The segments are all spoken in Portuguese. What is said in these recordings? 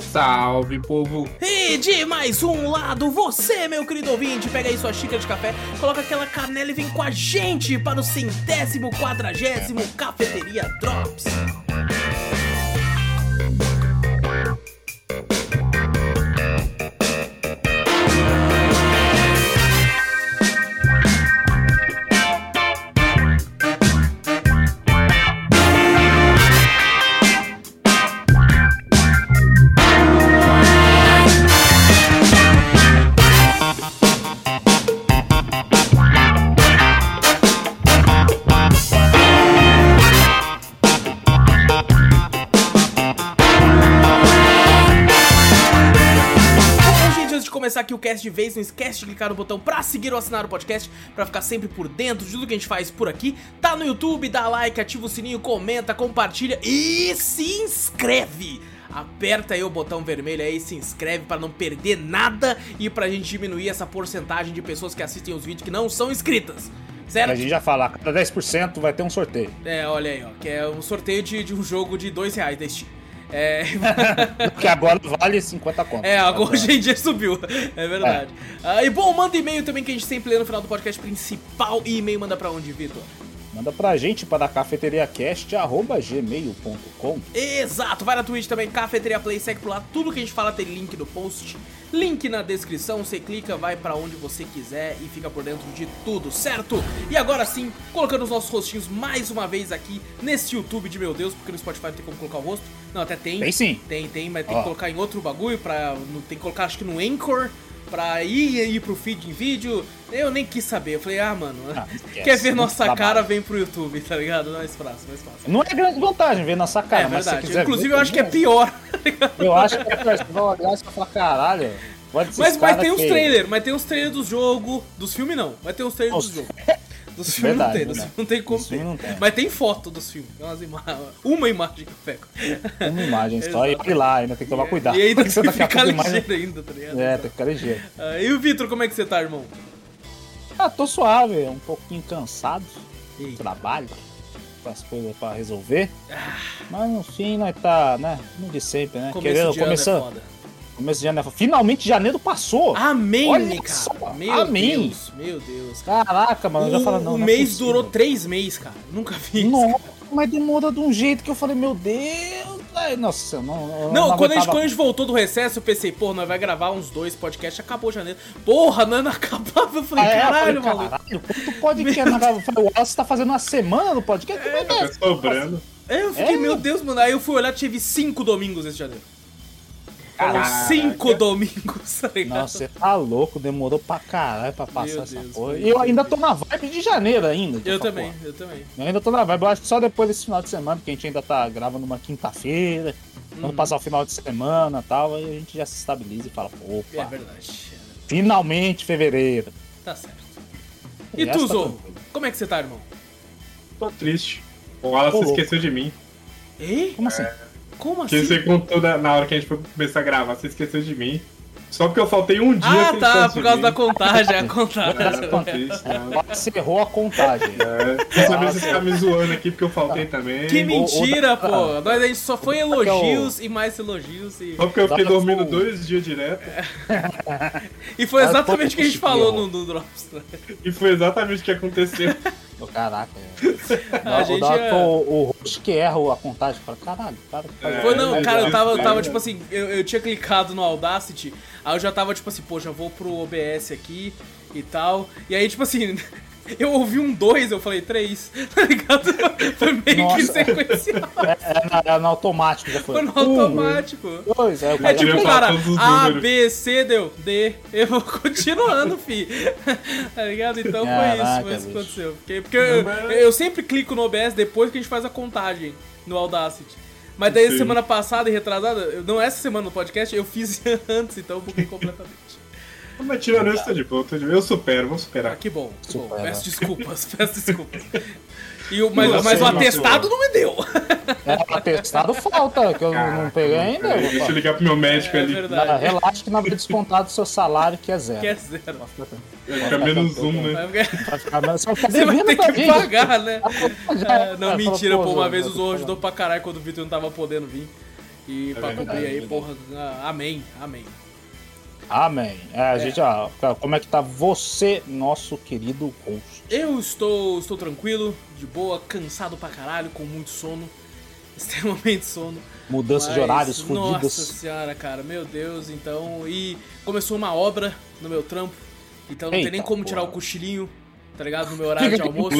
Salve, povo! E de mais um lado, você, meu querido ouvinte, pega aí sua xícara de café, coloca aquela canela e vem com a gente para o centésimo quadragésimo Cafeteria Drops. Aqui o cast de vez, não esquece de clicar no botão pra seguir ou assinar o podcast, pra ficar sempre por dentro de tudo que a gente faz por aqui. Tá no YouTube, dá like, ativa o sininho, comenta, compartilha e se inscreve! Aperta aí o botão vermelho aí, se inscreve pra não perder nada e pra gente diminuir essa porcentagem de pessoas que assistem os vídeos que não são inscritas. Certo? A gente já fala, cada 10% vai ter um sorteio. É, olha aí, ó, que é um sorteio de, de um jogo de dois reais da Steam. É... Porque agora vale 50 contas. É, agora hoje em dia subiu. É verdade. Ah, e bom, manda e-mail também que a gente sempre lê no final do podcast principal. E e-mail manda pra onde, Vitor? Manda pra gente para cafeteriacast.gmail.com Exato, vai na Twitch também, Cafeteria Play, segue por lá. Tudo que a gente fala tem link no post, link na descrição. Você clica, vai pra onde você quiser e fica por dentro de tudo, certo? E agora sim, colocando os nossos rostinhos mais uma vez aqui nesse YouTube de meu Deus, porque no Spotify não tem como colocar o rosto. Não, até tem. Tem sim. Tem, tem, mas tem Ó. que colocar em outro bagulho pra. Tem que colocar acho que no Anchor. Pra ir ir pro feed em vídeo, eu nem quis saber. Eu falei, ah, mano, Ah, quer ver muito nossa trabalho. cara, vem pro YouTube, tá ligado? Mais fácil, mais fácil. Não é grande vantagem ver nossa cara, é mas se verdade. quiser Inclusive, ver, eu acho que é bom. pior. Eu acho que é pior. Você vai olhar e falar, caralho. Mas cara ter uns feio. trailers, mas tem uns trailers do jogo. Dos filmes não. Vai ter uns trailers do jogo. Dos filmes não tem, dos né? filmes não tem como ter. não tem. Mas tem foto dos filmes. Tem umas ima- Uma imagem que eu pego. Uma imagem só e olha lá, ainda tem que tomar cuidado. E ainda tem que a ficar a imagem- ligeiro ainda, tá ligado? É, tem que ficar ligeiro. Ah, e o Vitor, como é que você tá, irmão? Ah, tô suave, um pouquinho cansado. Eita. Trabalho, as coisas pra resolver. Mas no fim nós tá, né? No de sempre, né? Começo Querendo, é começando. foda. Começo de janeiro. Finalmente janeiro passou. Amém, Olha cara. só, Meu amém. Deus, meu Deus. Caraca, mano, eu já o falo, não. o não é mês possível. durou três meses, cara. Nunca vi isso. Nossa, mas demora de um jeito que eu falei, meu Deus. Ai, nossa, eu não. eu Não, quando, a gente, quando a gente voltou do recesso, eu pensei, pô, nós vai gravar uns dois podcasts, acabou janeiro. Porra, não, não acabava. Eu falei, Ah, é, eu caralho, falei, maluco. caralho, quanto podcast na Eu falei, o Wallace tá fazendo uma semana no podcast? Como é que é? Tá sobrando. Aí eu fiquei, É? meu Deus, mano. Aí eu fui olhar, tive cinco domingos esse janeiro. Foram Caraca. cinco domingos, tá ligado? Nossa, você tá louco, demorou pra caralho pra passar Meu essa Deus, porra. E eu Deus. ainda tô na vibe de janeiro ainda. eu também, porra. eu também. Eu ainda tô na vibe, eu acho que só depois desse final de semana, porque a gente ainda tá gravando uma quinta-feira. Uhum. Quando passar o final de semana e tal, aí a gente já se estabiliza e fala, É opa, verdade. finalmente fevereiro. Tá certo. E Essa tu, tá Zorro? tranquilo. Como é que você tá, irmão? Tô triste. O Wallace Ô, louco. esqueceu de mim. Ei? Como assim? Como Que assim? você contou na, na hora que a gente foi começar a gravar, você esqueceu de mim. Só porque eu faltei um dia. Ah, tá, por causa da contagem, a É, contagem. né? Você errou a contagem. É, Dessa vez você tá me zoando aqui porque eu faltei também. Que mentira, outra- pô. Nós a gente só foi elogios e mais elogios e. Só porque eu fiquei Dá pra- dormindo dois dias direto. E foi Ah, exatamente o que a gente falou no, no Drops. né? E foi exatamente o que aconteceu. Caraca. A A gente gente é- o, o host que erra a contagem. Fala, caralho, cara. É, Foi não, cara, eu é tava, tava aí, tipo assim, eu, eu tinha clicado no Audacity, aí eu já tava tipo assim, pô, já vou pro OBS aqui e tal. E aí, tipo assim, eu ouvi um 2, eu falei 3, tá ligado? Foi meio que Nossa. sequencial. É, é na- é no automático, já foi. Foi no Um, automático. dois, É cara tipo, falar cara, A. B, C, deu, D. Eu vou continuando, fi. tá ligado? Então foi isso, Caraca, foi isso que aconteceu. Porque, porque eu, eu sempre clico no OBS depois que a gente faz a contagem no Audacity. Mas daí Sim. semana passada e retrasada, não essa semana no podcast, eu fiz antes, então eu buguei completamente. Mas tirando isso, tô de boa, tô de boa. Eu supero, vou Ah, superar. que bom, que bom. Supera. Peço desculpas, peço desculpas. E o, mas, mas o atestado não me deu. É, atestado falta, que eu não peguei ainda. Peraí, Deixa eu ligar pro meu médico É ali. Ah, Relaxa que não vai descontar do seu salário, que é zero. Que é zero. Vai ficar menos um, né? Vai- ficar- Você vai Você ter que pagar, né? É, não, é, mentira, pô. Uma vez o Zorro ajudou pra caralho quando o Vitor não tava podendo vir. E pra verdade, cobrir aí, é porra. ah, amém, amém. Amém. É, a gente, ó, como é que tá você, nosso querido host? Eu estou, estou tranquilo, de boa, cansado pra caralho, com muito sono. Extremamente sono. Mudança de Mas, horários Nossa fodidas. senhora, cara, meu Deus, então. E começou uma obra no meu trampo, então não tem Eita, nem como tirar o porra. cochilinho, tá ligado? No meu horário de almoço.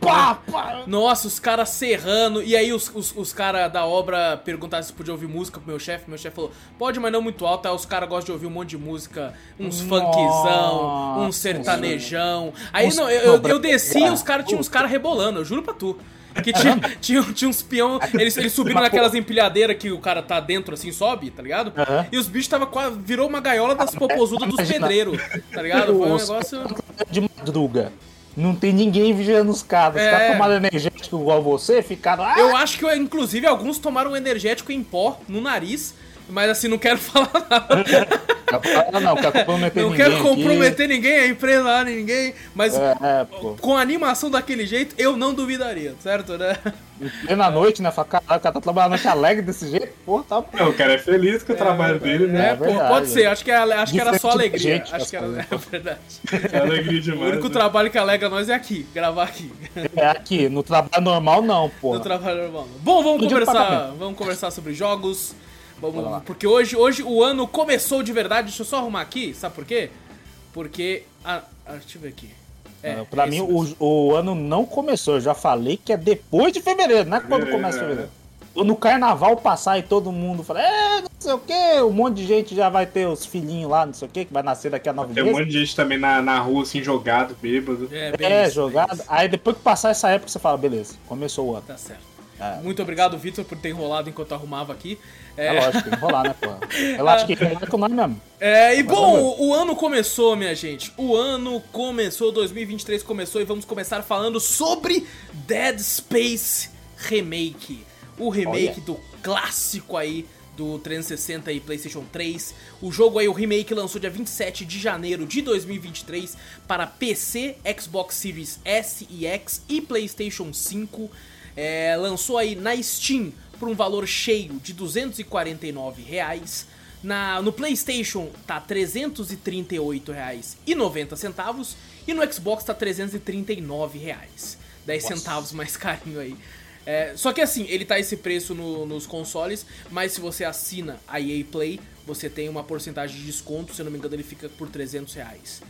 Pá, pá. Nossa, os caras serrando. E aí os, os, os caras da obra perguntaram se podia ouvir música pro meu chefe. Meu chefe falou, pode, mas não muito alto. Aí os caras gostam de ouvir um monte de música. Uns funkzão, uns sertanejão. Aí Uns não, eu, eu, eu desci e os caras tinham uns caras rebolando, eu juro pra tu. Que tinha, tinha, tinha uns peão, eles, eles subiram naquelas empilhadeiras que o cara tá dentro assim, sobe, tá ligado? E os bichos tava quase. Virou uma gaiola das popozudas dos pedreiros, tá ligado? Foi um Os- negócio. De madruga. Não tem ninguém vigiando os caras. Os É. caras tomaram energético igual você, ficaram. Ah, Eu acho que, inclusive, alguns tomaram energético em pó no nariz, mas assim, não quero falar nada. Ah, não, quero comprometer Não ninguém. quero aqui. comprometer ninguém, a empresa ninguém, mas É, é, com a animação daquele jeito, eu não duvidaria, certo, né? Em plena noite, né? Fala, caralho, o cara tá trabalhando noite alegre desse jeito, pô, tá bom. Não, o cara é feliz com o trabalho dele, É, né? É pô, verdade. pode ser, acho que, é- acho que era só alegria. gente, acho que era, as é verdade. É alegria O demais. único né? trabalho que alegra nós é aqui, gravar aqui. É aqui, no trabalho normal não, pô. No trabalho normal. Bom, vamos No dia do conversar, vamos conversar sobre jogos. Bora lá. Vamos, porque hoje, hoje o ano começou de verdade. Deixa eu só arrumar aqui, sabe por quê? Porque. Ah, ah, deixa eu ver aqui. É, pra é mim, o, o ano não começou. Eu já falei que é depois de fevereiro, não é quando É. começa fevereiro. No carnaval passar e todo mundo fala, é, não sei o que, um monte de gente já vai ter os filhinhos lá, não sei o que, que vai nascer daqui a nove Tem um meses. monte de gente também na, na rua, assim, jogado, bêbado. É, É, isso, jogado. Aí depois que passar essa época, você fala, beleza, começou o ano. Tá certo. É. Muito obrigado, Vitor, por ter enrolado enquanto arrumava aqui. É, É, lógico, tem que rolar, né, pô? Eu acho que rolar com nós mesmo. é, e bom, o, o ano começou, minha gente. O ano começou, 2023 começou e vamos começar falando sobre Dead Space Remake. O remake Olha. do clássico aí do 360 e PlayStation 3. O jogo aí, o remake, lançou dia 27 de janeiro de 2023 para PC, Xbox Series S e X e PlayStation 5. É, lançou aí na Steam por um valor cheio de 249 reais. Na, no PlayStation tá R$ 338,90 e no Xbox tá 339 reais. 10 centavos mais carinho aí. É, só que assim, ele tá esse preço no- nos consoles, mas se você assina a EA Play, você tem uma porcentagem de desconto, se eu não me engano ele fica por 300 reais.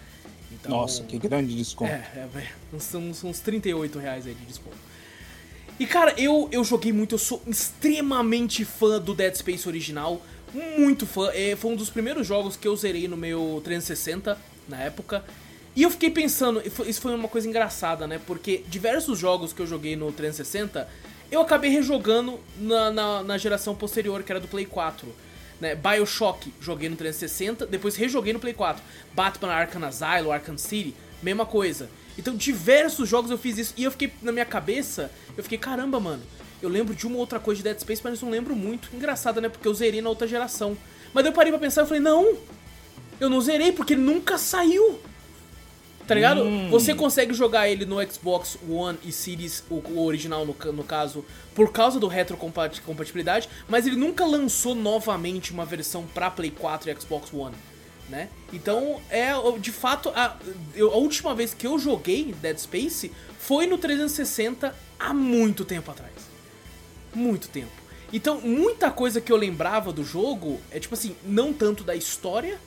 Então, Nossa, que grande desconto. é, é, é, uns, uns, uns 38 reais aí de desconto. E cara, eu, eu joguei muito, eu sou extremamente fã do Dead Space original, muito fã. É, foi um dos primeiros jogos que eu zerei no meu 360 na época. E eu fiquei pensando, isso foi uma coisa engraçada, né? Porque diversos jogos que eu joguei no 360, eu acabei rejogando na, na, na geração posterior, que era do Play 4. Né? Bioshock, joguei no 360, depois rejoguei no Play 4. Batman Arkham Asylum, Arkham City, mesma coisa. Então, diversos jogos eu fiz isso e eu fiquei na minha cabeça, eu fiquei, caramba, mano, eu lembro de uma outra coisa de Dead Space, mas não lembro muito. Engraçado, né? Porque eu zerei na outra geração. Mas eu parei pra pensar e falei, não, eu não zerei porque ele nunca saiu. Tá ligado? Hum. Você consegue jogar ele no Xbox One e Series, o, original no, no caso, por causa do retrocompatibilidade, mas ele nunca lançou novamente uma versão pra Play 4 e Xbox One, né? Então, é de fato a, a última vez que eu joguei Dead Space foi no 360 há muito tempo atrás. Muito tempo. Então, muita coisa que eu lembrava do jogo é tipo assim, não tanto da história,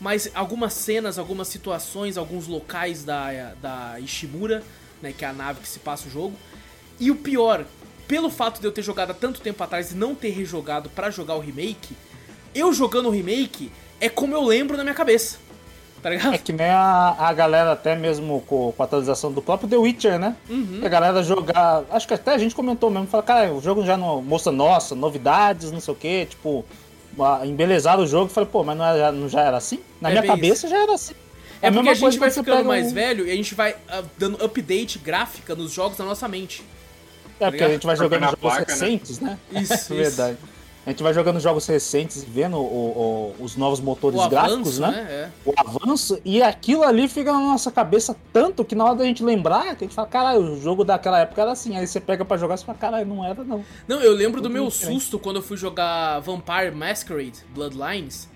mas algumas cenas, algumas situações, alguns locais da, da Ishimura, né, que é a nave que se passa o jogo. E o pior, pelo fato de eu ter jogado há tanto tempo atrás e não ter rejogado pra jogar o remake, eu jogando o remake é como eu lembro na minha cabeça. Tá ligado? É que nem a, a galera, até mesmo com, com a atualização do próprio The Witcher, né? Uhum. A galera jogar. Acho que até a gente comentou mesmo, fala, cara, o jogo já não mostra, nossa, novidades, não sei o que, tipo. embelezaram o jogo e falei, pô, mas não, era, não já era assim? Na É minha cabeça já era assim. É a porque a gente vai ficando mais um- velho e a gente vai ah, dando update gráfica nos jogos na nossa mente. É, porque a gente vai jogando jogos placa, né? recentes, né? Isso, É isso. verdade. A gente vai jogando jogos recentes e vendo o- o- os novos motores O gráficos, avanço, né? né? É. O avanço, e aquilo ali fica na nossa cabeça tanto que na hora da gente lembrar, que a gente fala, caralho, o jogo daquela época era assim. Aí você pega pra jogar e fala, caralho, não era não. Não, eu lembro do meu diferente. susto quando eu fui jogar Vampire Masquerade Bloodlines.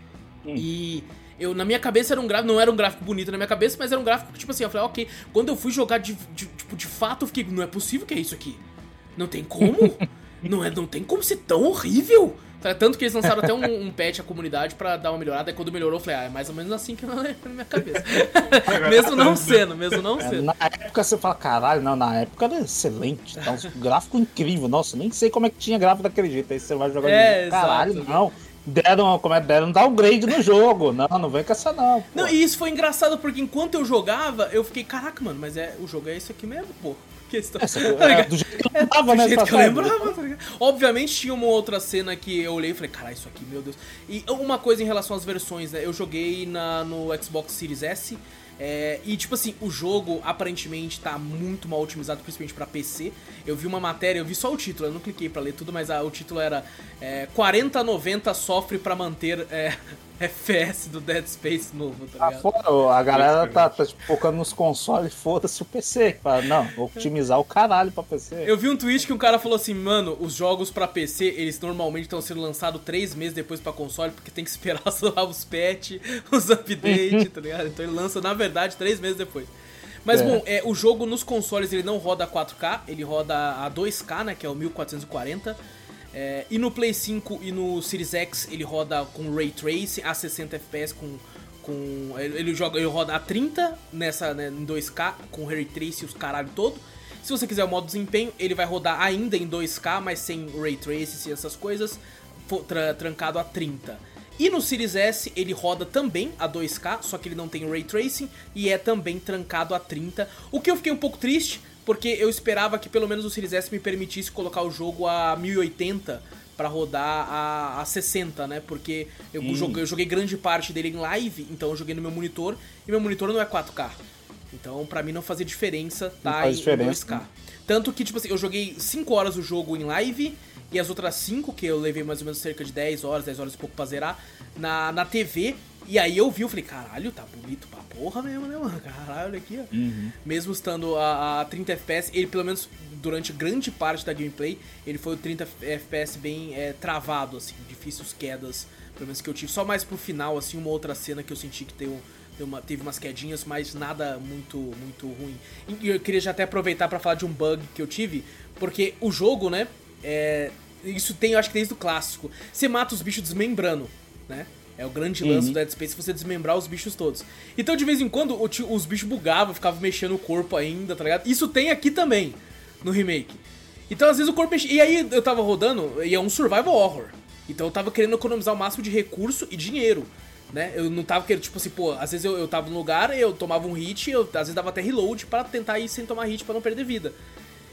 Hum. E eu, na minha cabeça era um gráfico, não era um gráfico bonito na minha cabeça, mas era um gráfico que, tipo assim, eu falei, ok. Quando eu fui jogar de, de- tipo, de fato, eu fiquei, não é possível que é isso aqui. Não tem como? não, é, não tem como ser tão horrível. Tá, Tanto que eles lançaram até um, um patch à comunidade pra dar uma melhorada. E quando melhorou, eu falei, ah, é mais ou menos assim que eu lembro na minha cabeça. mesmo não sendo, mesmo não É, sendo. na época você fala, caralho, não, na época era excelente. Tá, um gráfico incrível. Nossa, nem sei como é que tinha gráfico daquele jeito. Aí você vai jogar É, de caralho, exato. não. Deram, como é, deram um downgrade no jogo. Não, não vem com essa não. pô. Não, e isso foi engraçado porque enquanto eu jogava, eu fiquei, caraca, mano, mas é, o jogo é esse aqui mesmo, pô. Essa- Tá é, ligado? do jeito que eu lembrava, Do né? jeito Você que eu lembrava, tá ligado? Obviamente tinha uma outra cena que eu olhei e falei, caralho, isso aqui, meu Deus. E uma coisa em relação às versões, né? Eu joguei na, no Xbox Series S. é, e tipo assim, o jogo aparentemente tá muito mal otimizado, principalmente pra PC. Eu vi uma matéria, eu vi só o título, eu não cliquei pra ler tudo, mas ah, o título era é, 4090 sofre pra manter é, FPS do Dead Space novo, tá Tá ligado? fora, ó, a galera tá, tá tipo, focando nos consoles, foda-se o PC. Fala, não, vou otimizar o caralho pra PC. Eu vi um tweet que um cara falou assim, mano, os jogos pra PC, eles normalmente estão sendo lançados três meses depois pra console, porque tem que esperar lá os patch, os updates, tá ligado? Então ele lança, na verdade, três meses depois. Mas É. bom, é, o jogo nos consoles ele não roda a 4K, ele roda a 2K, né, que é o 1440. É, e no Play 5 e no Series X ele roda com Ray Tracing a 60 FPS com com ele ele joga ele roda a 30 nessa né, em 2K com Ray Tracing e os caralho todo. Se você quiser o modo desempenho, ele vai rodar ainda em 2K, mas sem Ray Tracing e essas coisas, tra- trancado a 30. E no Series S ele roda também a 2K, só que ele não tem Ray Tracing e é também trancado a 30. O que eu fiquei um pouco triste, porque eu esperava que pelo menos o Series S me permitisse colocar o jogo a 1080 pra rodar a, a 60, né? Porque eu, Hum. joguei, eu joguei grande parte dele em live, então eu joguei no meu monitor e meu monitor não é 4K. Então pra mim não fazia diferença Não tá faz em, diferença, em 2K. Tanto que, tipo assim, eu joguei 5 horas o jogo em live e as outras 5, que eu levei mais ou menos cerca de 10 horas, 10 horas e pouco pra zerar, na, na TV. E aí eu vi, eu falei, caralho, tá bonito pra porra mesmo, né, mano? Caralho, olha aqui, ó. Uhum. Mesmo estando a, a 30 FPS, ele pelo menos durante grande parte da gameplay, ele foi o 30 FPS bem é, travado, assim, difíceis quedas, pelo menos que eu tive. Só mais pro final, assim, uma outra cena que eu senti que deu, deu uma- teve umas quedinhas, mas nada muito, muito ruim. E eu queria já até aproveitar pra falar de um bug que eu tive, porque o jogo, né, é, isso tem, eu acho que desde o clássico, você mata os bichos desmembrando, né? É o grande lance Uhum. do Dead Space você desmembrar os bichos todos. Então, de vez em quando, os bichos bugavam, ficavam mexendo o corpo ainda, tá ligado? Isso tem aqui também, no remake. Então, às vezes o corpo mexia. E aí eu tava rodando, e é um survival horror. Então eu tava querendo economizar o máximo de recurso e dinheiro. Né? Eu não tava querendo, tipo assim, pô, às vezes eu, eu tava no lugar, eu tomava um hit, eu às vezes dava até reload pra tentar ir sem tomar hit pra não perder vida.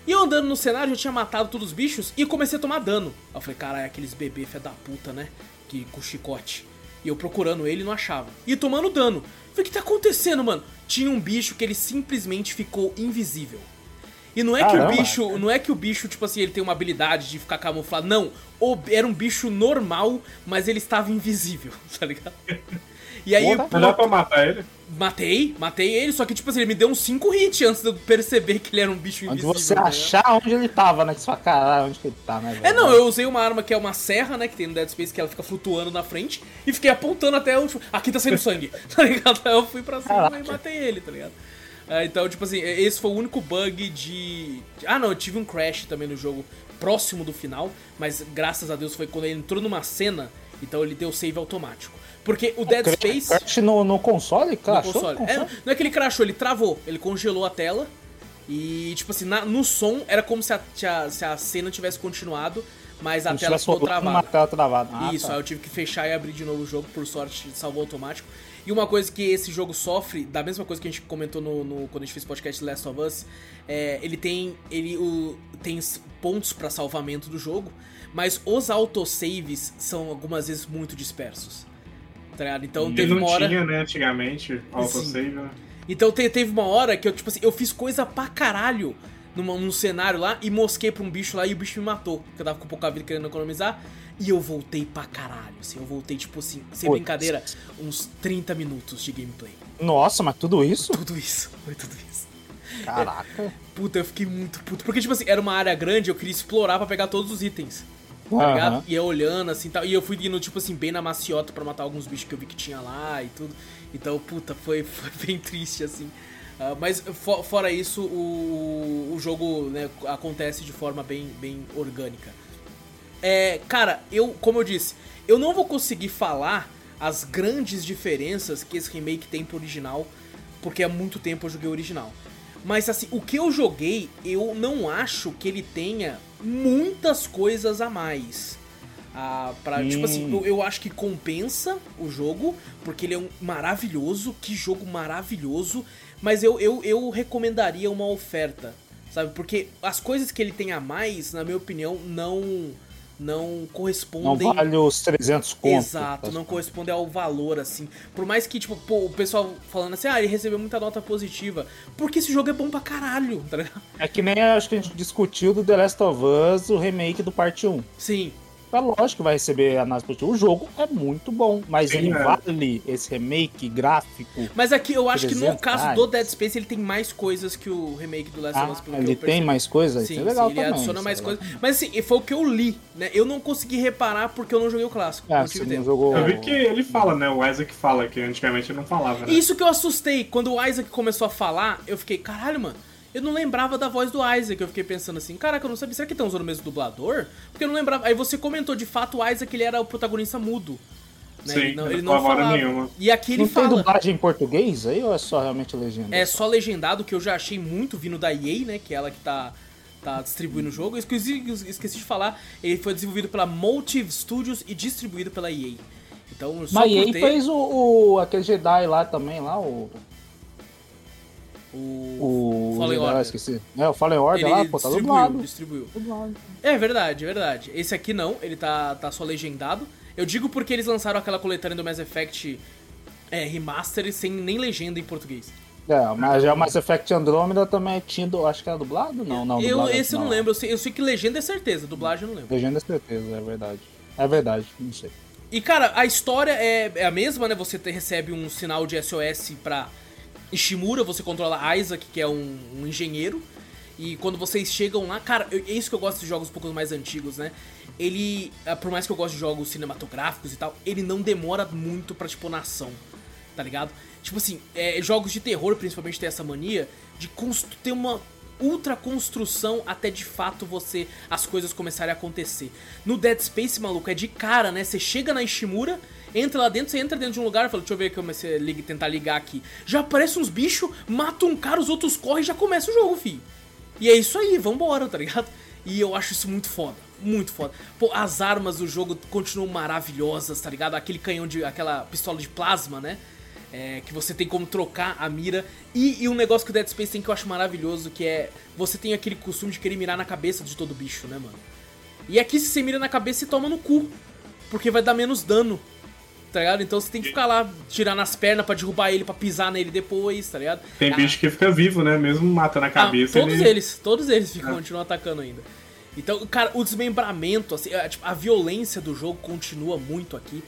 E eu andando no cenário, eu tinha matado todos os bichos e comecei a tomar dano. Aí eu falei, caralho, aqueles bebê fé da puta, né? Que, com chicote. E eu procurando ele não achava. E tomando dano. Eu falei, o que tá acontecendo, mano? Tinha um bicho que ele simplesmente ficou invisível. E não é que Caramba. o bicho, não é que o bicho, tipo assim, ele tem uma habilidade de ficar camuflado. Não, o- era um bicho normal, mas ele estava invisível, tá ligado? E aí, pô, Não dá pra matar ele? Matei, matei ele, só que tipo assim, ele me deu uns 5 hits antes de eu perceber que ele era um bicho invisível. você tá ligado? achar onde ele tava, né? Que você fala, caralho, onde que ele tá, né? velho? É, não, eu usei uma arma que é uma serra, né, que tem no Dead Space, que ela fica flutuando na frente, e fiquei apontando até o... tipo, Aqui tá saindo sangue, tá ligado? Aí eu fui pra cima Caraca. e matei ele, tá ligado? Ah, então, tipo assim, esse foi o único bug de... Ah, não, eu tive um crash também no jogo, próximo do final, mas graças a Deus foi quando ele entrou numa cena, então ele deu save automático. Porque o Dead Space... Crash no, no console? no Crashou console. no É, não é que ele crashou, ele travou, ele congelou a tela. E, tipo assim, na- no som era como se a, se a- cena tivesse continuado, mas a se tela ficou travada. Uma tela travada. Ah, Isso, tá. aí eu tive que fechar e abrir de novo o jogo, por sorte, salvou automático. E uma coisa que esse jogo sofre, da mesma coisa que a gente comentou no, no- quando a gente fez o podcast Last of Us, é, ele tem ele o, tem pontos pra salvamento do jogo, mas os autosaves são algumas vezes muito dispersos. Tá ligado? Então E teve não uma hora. tinha, né, antigamente, autosave, né? Então te- teve uma hora que eu, tipo assim, eu fiz coisa pra caralho numa- num cenário lá e mosquei pra um bicho lá e o bicho me matou. Porque eu tava com pouca vida querendo economizar. E eu voltei pra caralho, assim. Eu voltei, tipo assim, sem Putz. brincadeira, uns 30 minutos de gameplay. Nossa, mas tudo isso? Tudo isso, foi tudo isso. Caraca. Puta, eu fiquei muito puto. Porque, tipo assim, era uma área grande, eu queria explorar pra pegar todos os itens. Tá ligado? Aham. E eu olhando assim tal. E eu fui indo, tipo assim, bem na maciota pra matar alguns bichos que eu vi que tinha lá e tudo. Então, puta, foi, foi bem triste, assim. Ah, mas fo- fora isso, o, o jogo né, acontece de forma bem, bem orgânica. É, cara, eu, como eu disse, eu não vou conseguir falar as grandes diferenças que esse remake tem pro original, porque há muito tempo eu joguei o original. Mas assim, o que eu joguei, eu não acho que ele tenha muitas coisas a mais. Ah, pra, Hum. Tipo assim, eu, eu acho que compensa o jogo, porque ele é um maravilhoso, que jogo maravilhoso, mas eu, eu, eu recomendaria uma oferta, sabe? Porque as coisas que ele tem a mais, na minha opinião, não não Não correspondem vale os 300 contos. Exato, não corresponde ao valor, assim. Por mais que, tipo, pô, o pessoal falando assim, ah, ele recebeu muita nota positiva. Porque esse jogo é bom pra caralho, tá ligado? É que nem acho que a gente discutiu do The Last of Us, o remake do parte 1. Sim. É lógico que vai receber análise positiva. O jogo é muito bom, mas Sim, ele é. vale esse remake gráfico. Mas aqui eu acho que no 300 caso do Dead Space ele tem mais coisas que o remake do Last of Ah, Us. que ele tem mais coisa? Isso Sim, é legal sim, ele também. adiciona isso mais é coisas. Mas assim, foi o que eu li, né? Eu não consegui reparar porque eu não joguei o clássico. Ah, não tive não tempo. jogou... Eu vi que ele fala, né? O Isaac fala, que antigamente ele não falava, né? Isso que eu assustei. Quando o Isaac começou a falar, eu fiquei, caralho, mano. Eu não lembrava da voz do Isaac. Eu fiquei pensando assim, caraca, eu não sabia. Será que estão usando o mesmo dublador? Porque eu não lembrava. Aí você comentou, de fato, o Isaac ele era o protagonista mudo. Né? Sim, ele não, ele não falava nenhuma. E aqui ele Não tem fala. dublagem em português aí ou é só realmente legenda? É só legendado, que eu já achei muito vindo da EA, né? Que é ela que tá, tá distribuindo o jogo. Eu Esqueci, esqueci de falar, ele foi desenvolvido pela Motive Studios e distribuído pela EA. Então, só Mas aí ter fez o, o- aquele Jedi lá também, lá, o. o, O. Fallen Order. esqueci. É, o Fallen Order Ele lá, pô, tá distribuiu, dublado. distribuiu. Dublado. É verdade, é verdade. Esse aqui não, ele tá, tá só legendado. Eu digo porque eles lançaram aquela coletânea do Mass Effect é, Remaster sem nem legenda em português. É, mas já o Mass Effect Andromeda também tinha, du- acho que era dublado? Não, não, eu, dublado, esse eu não lembro, eu sei, eu sei que legenda é certeza, dublagem eu não lembro. Legenda é certeza, é verdade. É verdade, não sei. E cara, a história é, é a mesma, né? Você te- recebe um sinal de SOS pra Ishimura, você controla Isaac, que é um, um engenheiro. E quando vocês chegam lá, cara, eu- é isso que eu gosto de jogos um pouco mais antigos, né? Ele, ah, por mais que eu goste de jogos cinematográficos e tal, ele não demora muito pra, tipo, na ação, tá ligado? Tipo assim, é, jogos de terror principalmente tem essa mania de ter uma ultra construção até de fato você as coisas começarem a acontecer. No Dead Space, maluco, é de cara, né? Você chega na Ishimura, entra lá dentro, você entra dentro de um lugar, fala, deixa eu ver comecei a liga- tentar ligar aqui. Já aparece uns bichos, mata um cara, os outros correm e já começa o jogo, fi. E é isso aí, vambora, tá ligado? E eu acho isso muito foda. Muito foda. Pô, as armas do jogo continuam maravilhosas, tá ligado? Aquele canhão de. aquela pistola de plasma, né? É, que você tem como trocar a mira. E, e um negócio que o Dead Space tem que eu acho maravilhoso, que é. Você tem aquele costume de querer mirar na cabeça de todo bicho, né, mano? E aqui, se você mira na cabeça, você toma no cu. Porque vai dar menos dano. Tá ligado? Então você tem que ficar lá, tirar nas pernas pra derrubar ele, pra pisar nele depois, tá ligado? Tem Ah, bicho que fica vivo, né? Mesmo matando a cabeça. ah, todos ele... eles, todos eles ficam, Ah. continuam atacando ainda. Então, cara, o desmembramento, assim, é, tipo, a violência do jogo continua muito aqui.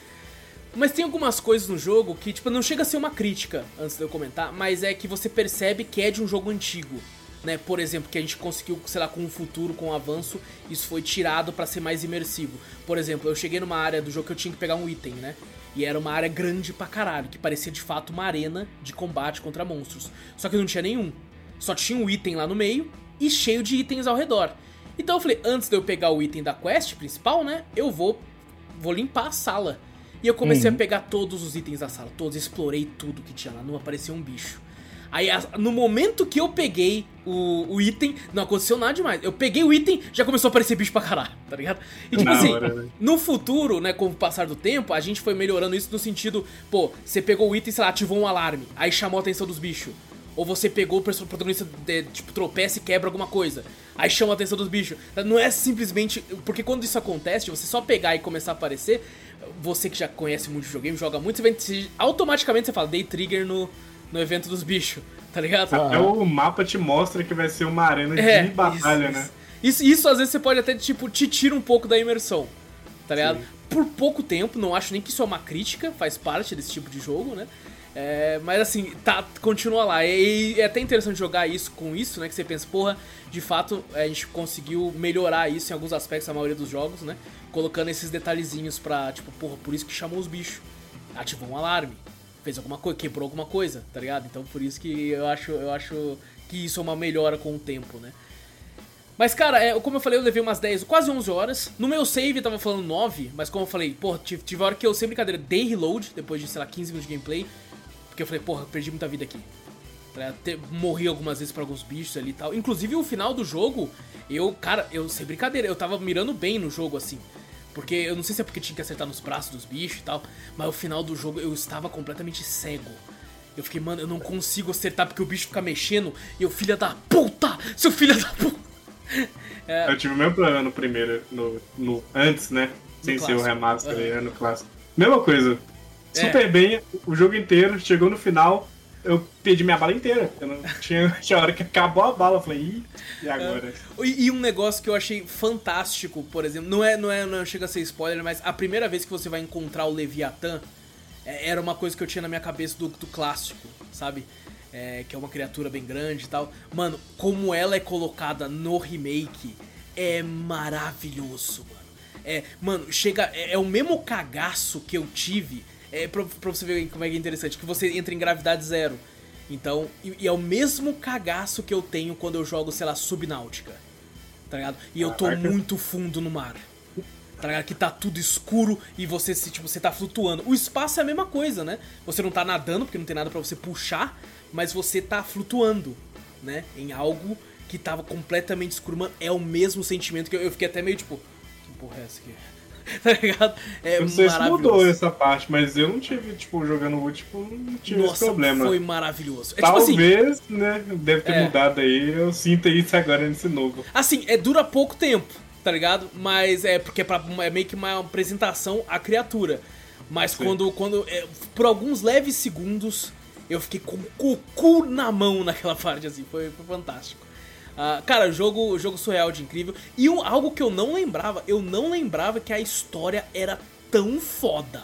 Mas tem algumas coisas no jogo que, tipo, não chega a ser uma crítica, antes de eu comentar, mas é que você percebe que é de um jogo antigo. Né? Por exemplo, que a gente conseguiu, sei lá, com o futuro, com o avanço, isso foi tirado pra ser mais imersivo. Por exemplo, eu cheguei numa área do jogo que eu tinha que pegar um item, né? E era uma área grande pra caralho, que parecia de fato uma arena de combate contra monstros. Só que não tinha nenhum. Só tinha um item lá no meio e cheio de itens ao redor. Então eu falei, antes de eu pegar o item da quest principal, né? Eu vou vou limpar a sala. E eu comecei Uhum. a pegar todos os itens da sala, todos, explorei tudo que tinha lá, não apareceu um bicho. Aí no momento que eu peguei o, o item, não aconteceu nada demais. Eu peguei o item, já começou a aparecer bicho pra caralho, tá ligado? E tipo assim, hora, né? no futuro, né, com o passar do tempo, a gente foi melhorando isso no sentido, pô, você pegou o item, sei lá, ativou um alarme, aí chamou a atenção dos bichos. Ou você pegou o protagonista, de, tipo, tropeça e quebra alguma coisa. Aí chama a atenção dos bichos. Não é simplesmente. Porque quando isso acontece, você só pegar e começar a aparecer, você que já conhece muito videogame, joga muito, você vai. automaticamente você fala, dei trigger no, no evento dos bichos, tá ligado? Ah. Até o mapa te mostra que vai ser uma arena de É, batalha, isso, né? Isso, isso às vezes você pode até, tipo, te tira um pouco da imersão, tá ligado? Sim. Por pouco tempo, não acho nem que isso é uma crítica, faz parte desse tipo de jogo, né? É, mas assim, tá, continua lá. E, e é até interessante jogar isso com isso, né? Que você pensa, porra, de fato a gente conseguiu melhorar isso em alguns aspectos, a maioria dos jogos, né? Colocando esses detalhezinhos pra, tipo, porra, por isso que chamou os bichos. Ativou um alarme, fez alguma coisa, quebrou alguma coisa, tá ligado? Então por isso que eu acho, eu acho que isso é uma melhora com o tempo, né? Mas, cara, é, como eu falei, eu levei umas 10, quase 11 horas. No meu save tava falando 9, mas como eu falei, porra, tive, tive hora que eu, sem brincadeira, dei reload, depois de, sei lá, 15 minutos de gameplay. Porque eu falei, porra, perdi muita vida aqui. Te- Morri algumas vezes pra alguns bichos ali e tal. Inclusive, o final do jogo, eu, cara, eu, sem brincadeira, eu tava mirando bem no jogo, assim. Porque eu não sei se é porque tinha que acertar nos braços dos bichos e tal, mas o final do jogo eu estava completamente cego. Eu fiquei, mano, eu não consigo acertar porque o bicho fica mexendo e eu, filha da puta! Seu filho da puta! É. Eu tive o mesmo problema no primeiro, no, no- antes, né? Sem ser o remaster, é, no clássico. Mesma coisa. É. Super bem, o jogo inteiro, chegou no final, eu perdi minha bala inteira. Eu não tinha, tinha hora que acabou a bala, eu falei, ih, e agora? E, e um negócio que eu achei fantástico, por exemplo, não é, não é, não chega a ser spoiler, mas a primeira vez que você vai encontrar o Leviatã é, era uma coisa que eu tinha na minha cabeça do, do clássico, sabe? É, que é uma criatura bem grande e tal. Mano, como ela é colocada no remake é maravilhoso, mano. É, mano, chega. É, é o mesmo cagaço que eu tive. É pra, pra você ver como é que é interessante, que você entra em gravidade zero. Então, e, e é o mesmo cagaço que eu tenho quando eu jogo, sei lá, Subnáutica. Tá ligado? E eu tô Caraca. muito fundo no mar. Tá ligado? Que tá tudo escuro e você se, tipo, você tá flutuando. O espaço é a mesma coisa, né? Você não tá nadando, porque não tem nada pra você puxar, mas você tá flutuando, né? Em algo que tava completamente escuro. Mano, é o mesmo sentimento que eu, eu fiquei até meio tipo. Que porra é essa aqui? tá ligado? É Eu não sei se mudou essa parte, mas eu não tive, tipo, jogando o último, não tive esse Nossa, problema. foi maravilhoso. É tipo assim, Talvez, né, deve ter É. mudado aí, eu sinto isso agora nesse novo. Assim, é, dura pouco tempo, tá ligado? Mas é porque é, pra, é meio que uma apresentação à criatura. Mas Sim. quando, quando é, por alguns leves segundos, eu fiquei com o cu na mão naquela parte, assim. Foi, foi fantástico. Ah, cara, jogo, jogo surreal de incrível. E um- algo que eu não lembrava, eu não lembrava que a história era tão foda.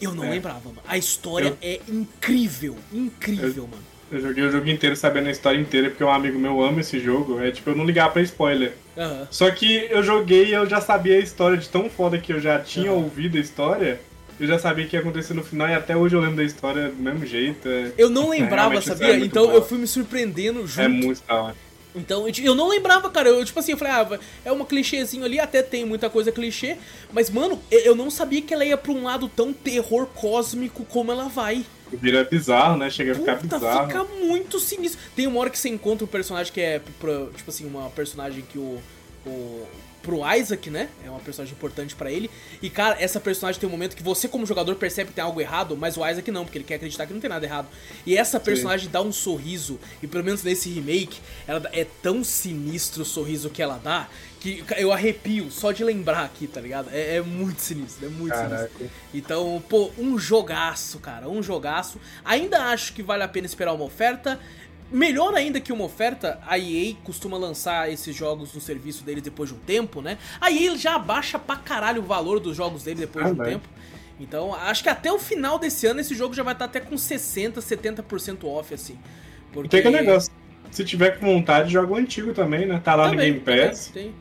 Eu não É. lembrava, mano. A história Eu- é incrível, incrível, mano. Eu joguei o jogo inteiro sabendo a história inteira, porque um amigo meu ama esse jogo. É tipo, eu não ligava pra spoiler. Aham. Só que eu joguei e eu já sabia a história de tão foda que eu já tinha Aham. ouvido a história. Eu já sabia o que ia acontecer no final e até hoje eu lembro da história do mesmo jeito. É, Eu não lembrava, isso sabia? é muito então eu fui me surpreendendo junto. é muito da hora. Então, eu não lembrava, cara. Eu, tipo assim, eu falei, ah, é uma clichêzinho ali, até tem muita coisa clichê. Mas, mano, eu- não sabia que ela ia pra um lado tão terror cósmico como ela vai. Vira bizarro, né? Chega a ficar Puta, bizarro. fica muito sinistro. Tem uma hora que você encontra um personagem que é, tipo assim, uma personagem que o. o pro Isaac, né? É uma personagem importante pra ele. E, cara, essa personagem tem um momento que você, como jogador, percebe que tem algo errado, mas o Isaac não, porque ele quer acreditar que não tem nada errado. E essa personagem dá um sorriso, e pelo menos nesse remake, ela é tão sinistro o sorriso que ela dá, que eu arrepio só de lembrar aqui, tá ligado? É, é muito sinistro, é muito Caraca. sinistro. Então, pô, um jogaço, cara, um jogaço. Ainda acho que vale a pena esperar uma oferta. Melhor ainda que uma oferta, a EA costuma lançar esses jogos no serviço deles depois de um tempo, né? A EA já abaixa pra caralho o valor dos jogos deles depois de um Verdade. tempo. Então, acho que até o final desse ano esse jogo já vai estar até com 60, 70% off, assim. Porque... Tem aquele negócio. Se tiver com vontade, joga o antigo também, né? Tá lá Também, no Game Pass. Tem,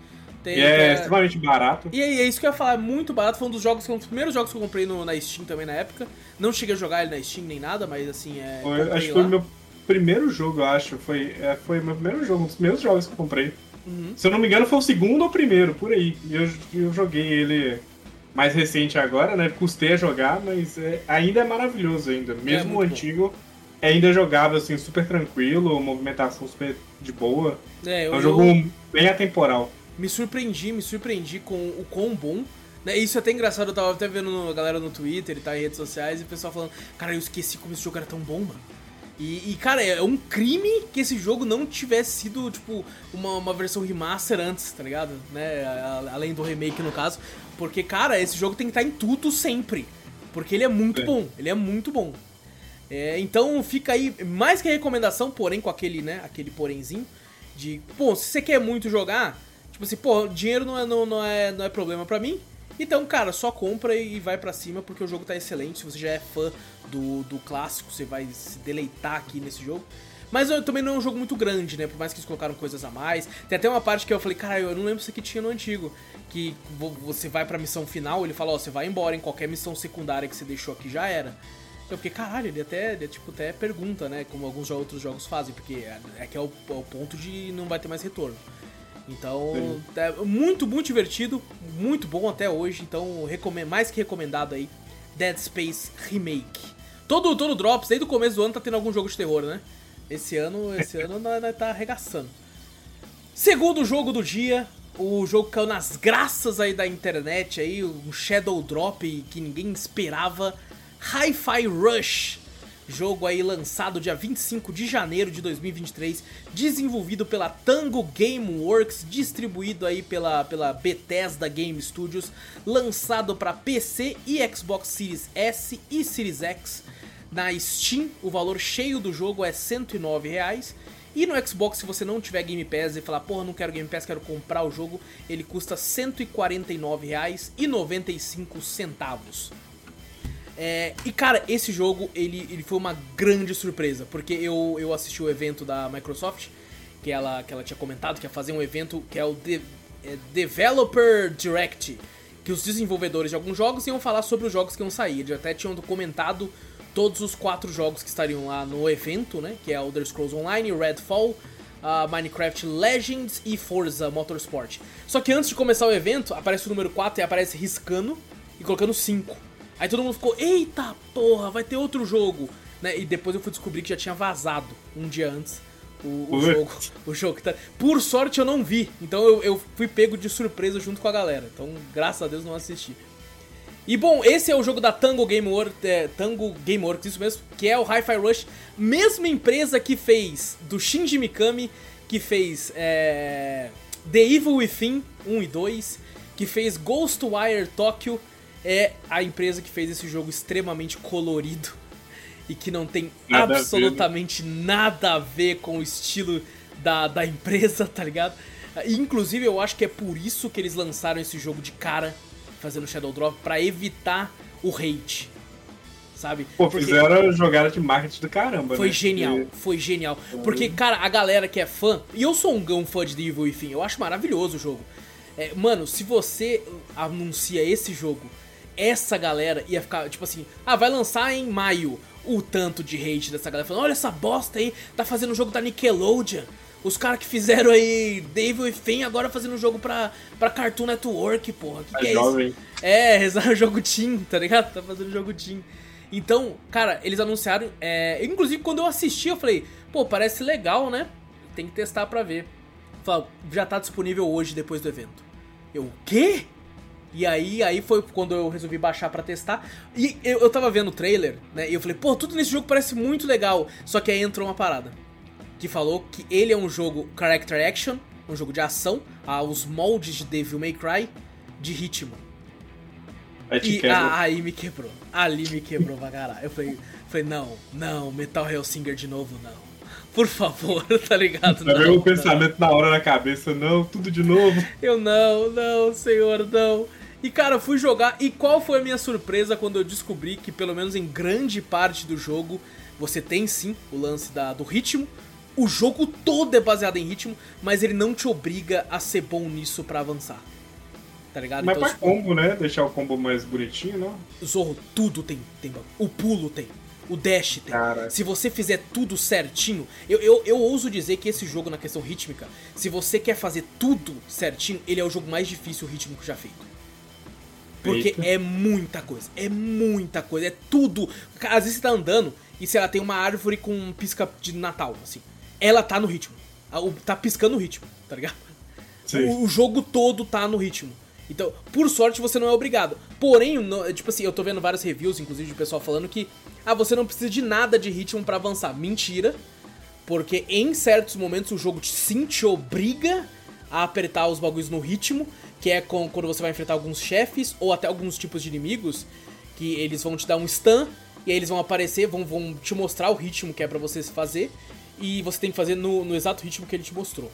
tem, E é é, extremamente barato. E aí, é isso que eu ia falar, é muito barato. Foi um dos jogos, um dos primeiros jogos que eu comprei no- na Steam também na época. Não cheguei a jogar ele na Steam nem nada, mas assim, é. Comprei acho que foi o meu primeiro jogo, eu acho. Foi, é, foi meu primeiro jogo, um dos primeiros jogos que eu comprei. Uhum. Se eu não me engano, foi o segundo ou o primeiro, por aí. Eu, eu joguei ele mais recente agora, né? Custei a jogar, mas é- ainda é maravilhoso ainda. Mesmo muito o antigo, é ainda jogável, assim, super tranquilo, movimentação super de boa. É, É eu, um jogo eu bem atemporal. me surpreendi, me surpreendi com o quão bom. Né? Isso é até engraçado, eu tava até vendo a galera no Twitter e tá em redes sociais e o pessoal falando, cara, eu esqueci como esse jogo era tão bom, mano. E, e, cara, é um crime que esse jogo não tivesse sido, tipo, uma, uma versão remaster antes, tá ligado? Né? Além do remake, no caso. Porque, cara, esse jogo tem que estar em tudo sempre. Porque ele é muito É. bom, ele é muito bom. É, então fica aí, mais que recomendação, porém com aquele, né, aquele porémzinho, de, pô, se você quer muito jogar, tipo assim, pô, dinheiro não é, não, não é, não é problema pra mim, então, cara, só compra e vai pra cima porque o jogo tá excelente, se você já é fã do, do clássico, você vai se deleitar aqui nesse jogo. Mas eu- também não é um jogo muito grande, né? Por mais que eles colocaram coisas a mais. Tem até uma parte que eu falei, cara, eu não lembro se aqui tinha no antigo. Que vo- você vai pra missão final, ele fala, ó, você vai embora em qualquer missão secundária que você deixou aqui já era. Eu fiquei, caralho, ele até, ele, tipo, até pergunta, né? Como alguns outros jogos fazem, porque é, é que é o, é o ponto de não vai ter mais retorno. Então, é muito, muito divertido, muito bom até hoje. Então, recomendo, mais que recomendado aí, Dead Space Remake. Todo, todo Drops, desde o começo do ano, tá tendo algum jogo de terror, né? Esse ano, esse ano nós, nós tá arregaçando. Segundo jogo do dia, o jogo caiu nas graças aí da internet aí, um Shadow Drop que ninguém esperava, Hi-Fi Rush. Jogo aí lançado dia 25 de janeiro de 2023, desenvolvido pela Tango Gameworks, distribuído aí pela, pela Bethesda Game Studios, lançado para PC e Xbox Series S e Series X. Na Steam, o valor cheio do jogo é 109 reais. E no Xbox, se você não tiver Game Pass e falar, porra, não quero Game Pass, quero comprar o jogo, ele custa R$ 149,95. É, e cara, esse jogo ele, ele foi uma grande surpresa, porque eu, eu assisti o evento da Microsoft, que ela, que ela tinha comentado que ia fazer um evento que é o De- é Developer Direct, que os desenvolvedores de alguns jogos iam falar sobre os jogos que iam sair. Eles até tinham comentado todos os quatro jogos que estariam lá no evento, né? Que é Elder Scrolls Online, Redfall, ah, Minecraft Legends e Forza Motorsport. Só que antes de começar o evento, aparece o número 4 e aparece riscando e colocando 5. Aí todo mundo ficou, eita porra, vai ter outro jogo. Né? E depois eu fui descobrir que já tinha vazado um dia antes o, o jogo. O jogo que tá... Por sorte eu não vi, então eu, eu fui pego de surpresa junto com a galera. Então, graças a Deus, não assisti. E bom, esse é o jogo da Tango Gameworks, é, Tango Gameworks, isso mesmo, que é o Hi-Fi Rush, mesma empresa que fez do Shinji Mikami, que fez é, The Evil Within 1 e 2, que fez Ghostwire Tokyo, é a empresa que fez esse jogo extremamente colorido e que não tem Nada a ver, né? absolutamente nada a ver com o estilo da, da empresa, tá ligado? E, Inclusive, eu acho que é por isso que eles lançaram esse jogo de cara, fazendo Shadow Drop, pra evitar o hate. Sabe? Pô, Porque fizeram jogada de marketing do caramba, Foi né? genial, Porque- foi genial. Porque, cara, a galera que é fã, e eu sou um, um fã de The Evil Within, eu acho maravilhoso o jogo. É, mano, se você anuncia esse jogo, essa galera ia ficar, tipo assim, ah, vai lançar em maio. O tanto de hate dessa galera falando, olha essa bosta aí, tá fazendo um jogo da Nickelodeon. Os caras que fizeram aí The Evil Within agora fazendo um jogo pra, pra Cartoon Network, porra. Que Tá que é isso? jovem. É, exato, jogo Team, tá ligado? Tá fazendo jogo Team. Então, cara, eles anunciaram. É, inclusive, quando eu assisti, eu falei, pô, parece legal, né? Tem que testar pra ver. Fala, já tá disponível hoje, depois do evento. Eu, o quê? E aí, aí foi quando eu resolvi baixar pra testar. E eu, eu tava vendo o trailer, né? E eu falei, pô, tudo nesse jogo parece muito legal. Só que aí entrou uma parada. Que falou que ele é um jogo character action, um jogo de ação, aos moldes de Devil May Cry, de ritmo. Aí te E ah, aí me quebrou. Ali me quebrou pra caralho. Eu falei, falei, não, não, Metal Hellsinger de novo, não. Por favor, tá ligado? Não, o pensamento na hora na cabeça, não, tudo de novo. Eu não, não, senhor, não. E cara, fui jogar. E qual foi a minha surpresa quando eu descobri que, pelo menos em grande parte do jogo, você tem sim o lance da, do ritmo. O jogo todo é baseado em ritmo, mas ele não te obriga a ser bom nisso pra avançar. Tá ligado? Mas pra tipo, combo, né? Deixar o combo mais bonitinho, não? Zorro, tudo tem, tem. O pulo tem. O dash tem. Cara. Se você fizer tudo certinho, eu, eu, eu ouso dizer que esse jogo, na questão rítmica, se você quer fazer tudo certinho, ele é o jogo mais difícil rítmico já feito. Porque é muita coisa, é muita coisa, é tudo. Às vezes você tá andando e sei lá, tem uma árvore com um pisca de Natal, assim. Ela tá no ritmo. Tá piscando o ritmo, tá ligado? Sim. O, o jogo todo tá no ritmo. Então, por sorte, você não é obrigado. Porém, tipo assim, eu tô vendo vários reviews, inclusive, de pessoal falando que ah, você não precisa de nada de ritmo pra avançar. Mentira. Porque em certos momentos o jogo te, sim te obriga a apertar os bagulhos no ritmo, que é com- quando você vai enfrentar alguns chefes ou até alguns tipos de inimigos, que eles vão te dar um stun, e aí eles vão aparecer, vão, vão te mostrar o ritmo que é pra você fazer, e você tem que fazer no, no exato ritmo que ele te mostrou.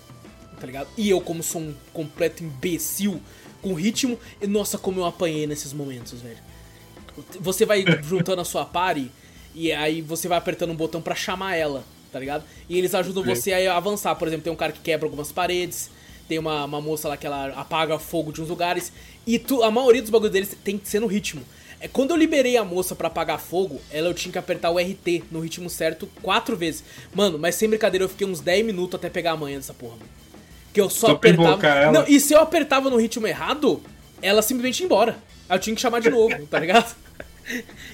Tá ligado? E eu, como sou um completo imbecil com ritmo, e nossa, como eu apanhei nesses momentos, velho. Você vai juntando a sua party e aí você vai apertando um botão pra chamar ela, tá ligado? E eles ajudam Sim. você a avançar. Por exemplo, tem um cara que quebra algumas paredes, tem uma, uma moça lá que ela apaga fogo de uns lugares. E tu, a maioria dos bagulhos deles tem que ser no ritmo. É, quando eu liberei a moça pra apagar fogo, ela eu tinha que apertar o RT no ritmo certo quatro vezes. Mano, mas sem brincadeira, eu fiquei uns 10 minutos até pegar a manha dessa porra, mano. Que eu só Só apertava. ela. Não, e se eu apertava no ritmo errado, ela simplesmente ia embora. Aí eu tinha que chamar de novo, tá ligado?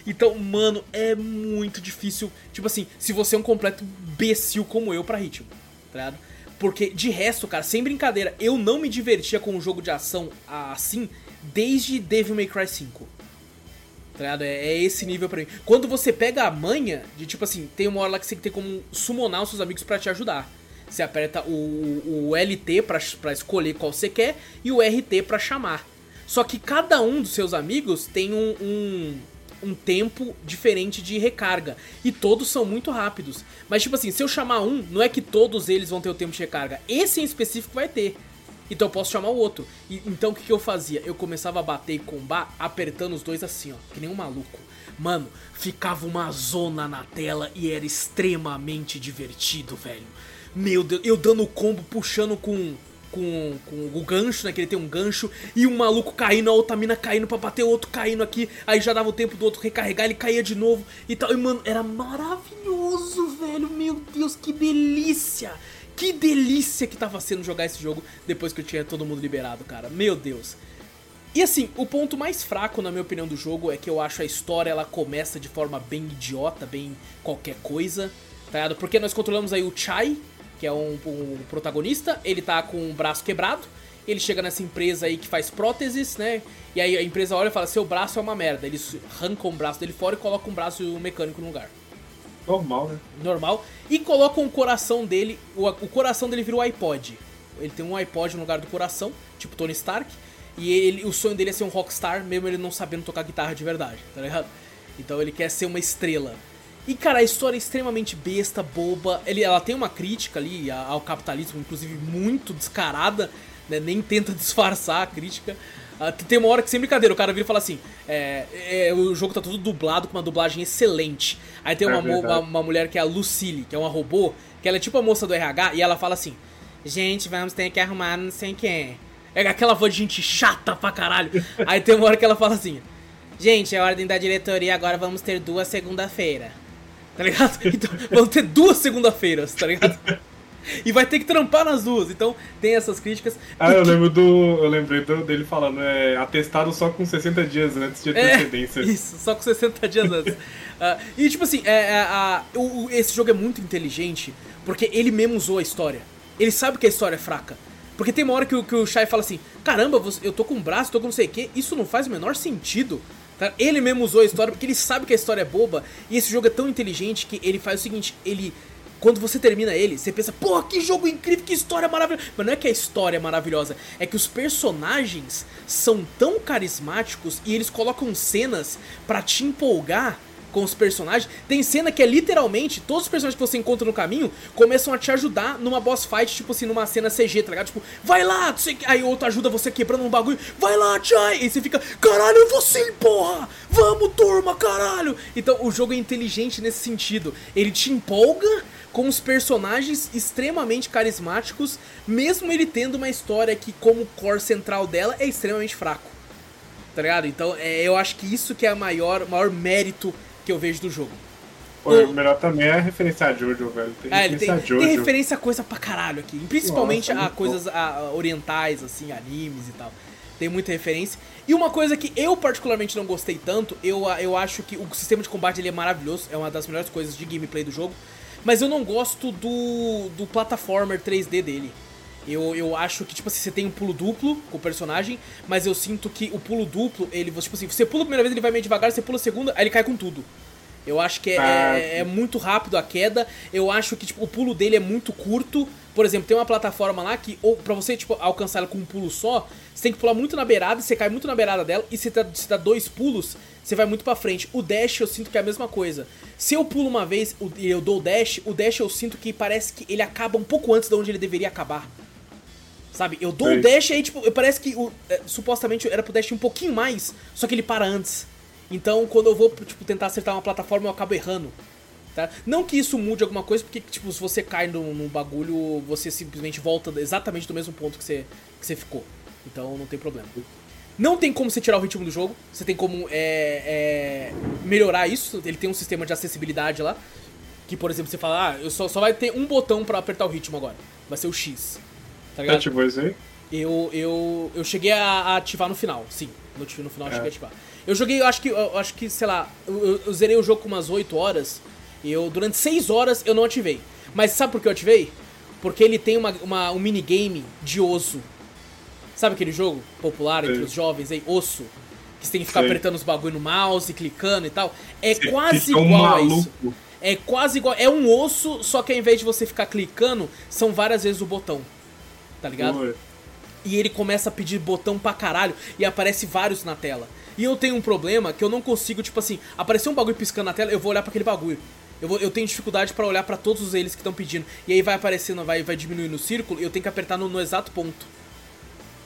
Então, mano, é muito difícil. Tipo assim, se você é um completo imbecil como eu pra ritmo, tá ligado? Porque de resto, cara, sem brincadeira, eu não me divertia com um jogo de ação assim desde Devil May Cry 5. Tá? É, é esse nível pra mim. Quando você pega a manha de tipo assim, tem uma hora lá que você tem como summonar os seus amigos pra te ajudar. Você aperta o, o LT pra escolher qual você quer e o RT pra chamar. Só que cada um dos seus amigos tem um, um, um tempo diferente de recarga. E todos são muito rápidos. Mas, tipo assim, se eu chamar um, não é que todos eles vão ter o tempo de recarga. Esse em específico vai ter. Então eu posso chamar o outro. E, então o que, que eu fazia? Eu começava a bater e combar apertando os dois assim, ó. Que nem um maluco. Mano, ficava uma zona na tela e era extremamente divertido, velho. Meu Deus, eu dando combo, puxando com com, com o gancho, né? Que ele tem um gancho, e um maluco caindo, a outra mina caindo pra bater, o outro caindo aqui, aí já dava o tempo do outro recarregar, ele caía de novo e tal. E, mano, era maravilhoso, velho. Meu Deus, que delícia! Que delícia que tava sendo jogar esse jogo depois que eu tinha todo mundo liberado, cara. Meu Deus. E assim, o ponto mais fraco, na minha opinião, do jogo é que eu acho a história ela começa de forma bem idiota, bem qualquer coisa, tá ligado? Porque nós controlamos aí o Chai, que é um, um protagonista, ele tá com o braço quebrado, ele chega nessa empresa aí que faz próteses, né? E aí a empresa olha e fala: seu braço é uma merda. Eles arrancam o braço dele fora e colocam um braço mecânico no lugar. Normal, né? Normal. E colocam o coração dele. O, o coração dele vira o iPod. Ele tem um iPod no lugar do coração, tipo Tony Stark. E ele, o sonho dele é ser um rockstar, mesmo ele não sabendo tocar guitarra de verdade, tá ligado? Então ele quer ser uma estrela. E cara, a história é extremamente besta, boba. Ele, ela tem uma crítica ali ao capitalismo, inclusive muito descarada, né? Nem tenta disfarçar a crítica. Ah, tem uma hora que, sem brincadeira, o cara vira e fala assim: é, é, o jogo tá todo dublado com uma dublagem excelente. Aí tem É uma, verdade. uma, uma mulher que é a Lucille, que é uma robô, que ela é tipo a moça do RH, e ela fala assim: Gente, vamos ter que arrumar não sei quem. É aquela voz de gente chata pra caralho. Aí tem uma hora que ela fala assim: Gente, é ordem da diretoria, agora vamos ter duas segunda-feira. Tá ligado? Então, vamos ter duas segunda-feiras, tá ligado? E vai ter que trampar nas duas. Então, tem essas críticas. Ah, eu lembro do. Eu lembrei do- dele falando, é atestado só com 60 dias antes de É, antecedência. isso, só com 60 dias antes. Ah, e tipo assim, é, é, a- o- o- esse jogo é muito inteligente porque ele mesmo usou a história. Ele sabe que a história é fraca. Porque tem uma hora que, o- que o Shai fala assim: Caramba, eu tô com um braço, tô com não sei o que, isso não faz o menor sentido. Tá? Ele mesmo usou a história porque ele sabe que a história é boba. E esse jogo é tão inteligente que ele faz o seguinte: ele. Quando você termina ele, você pensa, pô, que jogo incrível, que história maravilhosa. Mas não é que a história é maravilhosa, é que os personagens são tão carismáticos e eles colocam cenas pra te empolgar com os personagens. Tem cena que é literalmente todos os personagens que você encontra no caminho começam a te ajudar numa boss fight, tipo assim, numa cena CG, tá ligado? Tipo, vai lá, aí outro ajuda você quebrando um bagulho, vai lá, Chai! E você fica, caralho, eu vou sim, porra! Vamos, turma, caralho! Então o jogo é inteligente nesse sentido. Ele te empolga com os personagens extremamente carismáticos, mesmo ele tendo uma história que, como core central dela, é extremamente fraco. Tá ligado? Então, é, eu acho que isso que é o maior, maior mérito que eu vejo do jogo. Pô, o melhor também é a referência a Jojo, velho. Tem É, ele tem, referência a Jojo. tem referência a coisa pra caralho aqui. Principalmente Nossa, a muito coisas a- a orientais, assim, animes e tal. tem muita referência. E uma coisa que eu particularmente não gostei tanto, eu, eu acho que o sistema de combate ele é maravilhoso, é uma das melhores coisas de gameplay do jogo, mas eu não gosto do, do plataformer 3D dele. Eu, eu acho que, tipo assim, você tem um pulo duplo com o personagem, mas eu sinto que o pulo duplo, ele, tipo assim, você pula a primeira vez, ele vai meio devagar, você pula a segunda, aí ele cai com tudo. Eu acho que é, Ah, é, é muito rápido a queda. Eu acho que tipo, o pulo dele é muito curto. Por exemplo, tem uma plataforma lá que, ou pra você tipo, alcançar ela com um pulo só, você tem que pular muito na beirada, você cai muito na beirada dela, e se dá, se dá dois pulos, você vai muito pra frente. O dash eu sinto que é a mesma coisa. Se eu pulo uma vez e eu dou o dash, o dash eu sinto que parece que ele acaba um pouco antes de onde ele deveria acabar. Sabe? Eu dou o Sei. dash aí, tipo, parece que o, é, supostamente era pro dash um pouquinho mais, só que ele para antes. Então, quando eu vou, tipo, tentar acertar uma plataforma, eu acabo errando. Tá? Não que isso mude alguma coisa, porque, tipo, se você cai num, num bagulho, você simplesmente volta exatamente do mesmo ponto que você, que você ficou. Então, não tem problema. Não tem como você tirar o ritmo do jogo, você tem como é, é, melhorar isso. Ele tem um sistema de acessibilidade lá. Que, por exemplo, você fala, ah, eu só, só vai ter um botão pra apertar o ritmo agora. Vai ser o X. Tá ligado? Ativou isso aí? Eu, eu, eu cheguei a, ativar no final, sim. No, no final eu É. cheguei a ativar. Eu joguei, eu acho que, eu acho que sei lá, eu, eu- zerei o jogo com umas 8 horas. E eu, durante 6 horas eu não ativei. Mas sabe por que eu ativei? Porque ele tem uma, uma, um minigame de osso. Sabe aquele jogo popular entre os jovens aí, osso? Que você tem que ficar Sei. apertando os bagulho no mouse, clicando e tal. É Você quase um igual a isso. É quase igual. É um osso, só que ao invés de você ficar clicando, são várias vezes o botão. Tá ligado? E ele começa a pedir botão pra caralho e aparece vários na tela. E eu tenho um problema que eu não consigo, tipo assim, aparecer um bagulho piscando na tela, eu vou olhar pra aquele bagulho. Eu, vou- eu tenho dificuldade pra olhar pra todos eles que estão pedindo. E aí vai aparecendo, vai, vai diminuindo o círculo e eu tenho que apertar no, no exato ponto.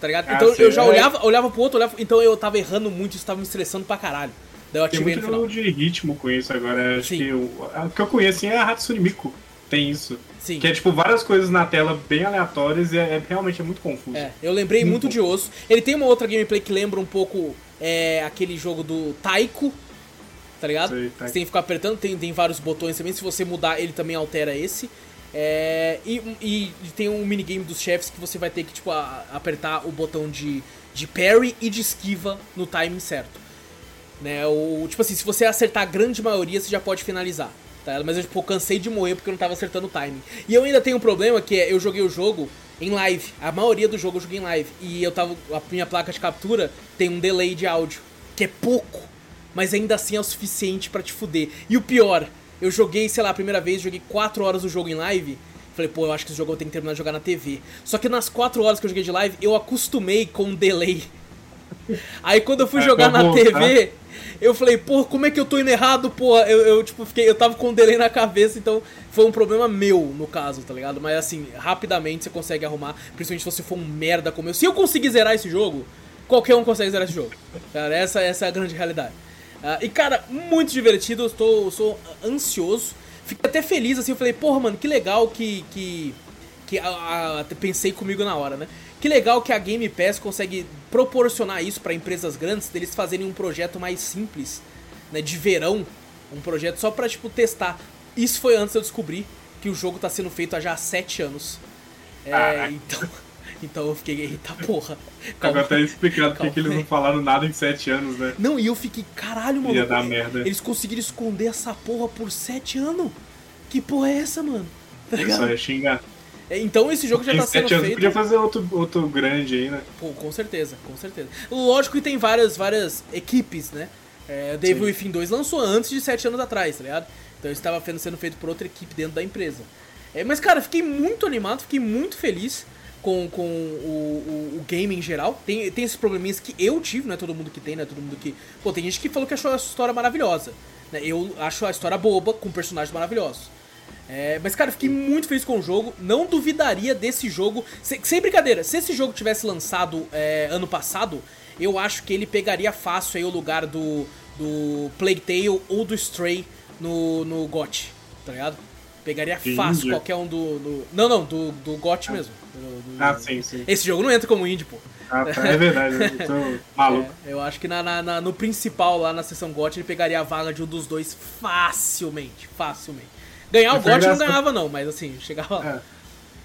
Tá ligado? Ah, então sei, eu já é. olhava, olhava pro outro, olhava, então eu tava errando muito, isso tava me estressando pra caralho. Daí eu Tem ativei muito no final. de ritmo com isso agora. Acho Sim. que o, o que eu conheço assim, é a Hatsune Miku. Tem isso. Sim. Que é tipo várias coisas na tela bem aleatórias e é, é- realmente é muito confuso. É, eu lembrei Muito muito de osso. Ele tem uma outra gameplay que lembra um pouco é, aquele jogo do Taiko, tá ligado? Sei, Taiko. Você tem que ficar apertando, tem, tem vários botões também. Se você mudar, ele também altera esse. É, e, e- e tem um minigame dos chefes que você vai ter que tipo, a- apertar o botão de, de parry e de esquiva no timing certo. Né? O, tipo assim, se você acertar a grande maioria, você já pode finalizar. Tá? Mas eu tipo, cansei de morrer porque eu não tava acertando o timing. E eu ainda tenho um problema que é, eu joguei o jogo em live. A maioria do jogo eu joguei em live. E eu tava. A minha placa de captura tem um delay de áudio. Que é pouco. Mas ainda assim é o suficiente pra te fuder. E o pior, eu joguei, sei lá, a primeira vez, joguei 4 horas do jogo em live. Falei, pô, eu acho que esse jogo eu tenho que terminar de jogar na TV. Só que nas 4 horas que eu joguei de live, eu acostumei com um delay. Aí quando eu fui É, jogar na. TV, eu falei, pô, como é que eu tô indo errado, pô? Eu, eu, tipo, fiquei, eu tava com um delay na cabeça, então foi um problema meu, no caso, tá ligado? Mas assim, rapidamente você consegue arrumar, principalmente se você for um merda como eu. Se eu conseguir zerar esse jogo, qualquer um consegue zerar esse jogo. Cara, essa, essa é a grande realidade. Ah, e cara, muito divertido, eu estou, eu sou ansioso. Fiquei até feliz, assim, eu falei, porra, mano, que legal que. que que a, a- pensei comigo na hora, né? Que legal que a Game Pass consegue proporcionar isso pra empresas grandes, deles fazerem um projeto mais simples, né, de verão, um projeto só pra tipo testar. Isso foi antes de eu descobrir que o jogo tá sendo feito há já 7 anos. É, Caraca. então, então eu fiquei, eita porra. Agora tá explicado porque Calma que eles não falaram nada em sete anos, né? Não, e eu fiquei, caralho, mano. Ia dar merda. Eles conseguiram esconder essa porra por 7 anos. Que porra é essa, mano? Tá ligado? ia xingar. Então esse jogo já tá sendo feito. podia fazer outro, outro grande aí, né? Pô, com certeza, com certeza. Lógico que tem várias, várias equipes, né? É, Devil Sim. Within 2 lançou antes de 7 anos atrás, tá ligado? Então isso estava sendo feito por outra equipe dentro da empresa. É, mas, cara, fiquei muito animado, fiquei muito feliz com, com o, o, o game em geral. Tem, tem esses probleminhas que eu tive, não é todo mundo que tem, não é todo mundo que. Pô, tem gente que falou que achou a história maravilhosa. Né? Eu acho a história boba, com personagens maravilhosos. É, mas, cara, fiquei muito feliz com o jogo. Não duvidaria desse jogo. Sem, sem brincadeira, se esse jogo tivesse lançado é, ano passado, eu acho que ele pegaria fácil aí o lugar do, do Plague Tale ou do Stray no, no GOT, tá ligado? Pegaria fácil qualquer um do. do- não, não, do, do GOT mesmo. Do- do- Ah, sim, sim. Esse jogo não entra como indie, pô. Ah, tá, é verdade, eu tô maluco. É, eu acho que na, na- na- no principal, lá na sessão GOT, ele pegaria a vaga de um dos dois facilmente. Facilmente. Ganhar o GOT não ganhava, não, mas assim, chegava lá. É.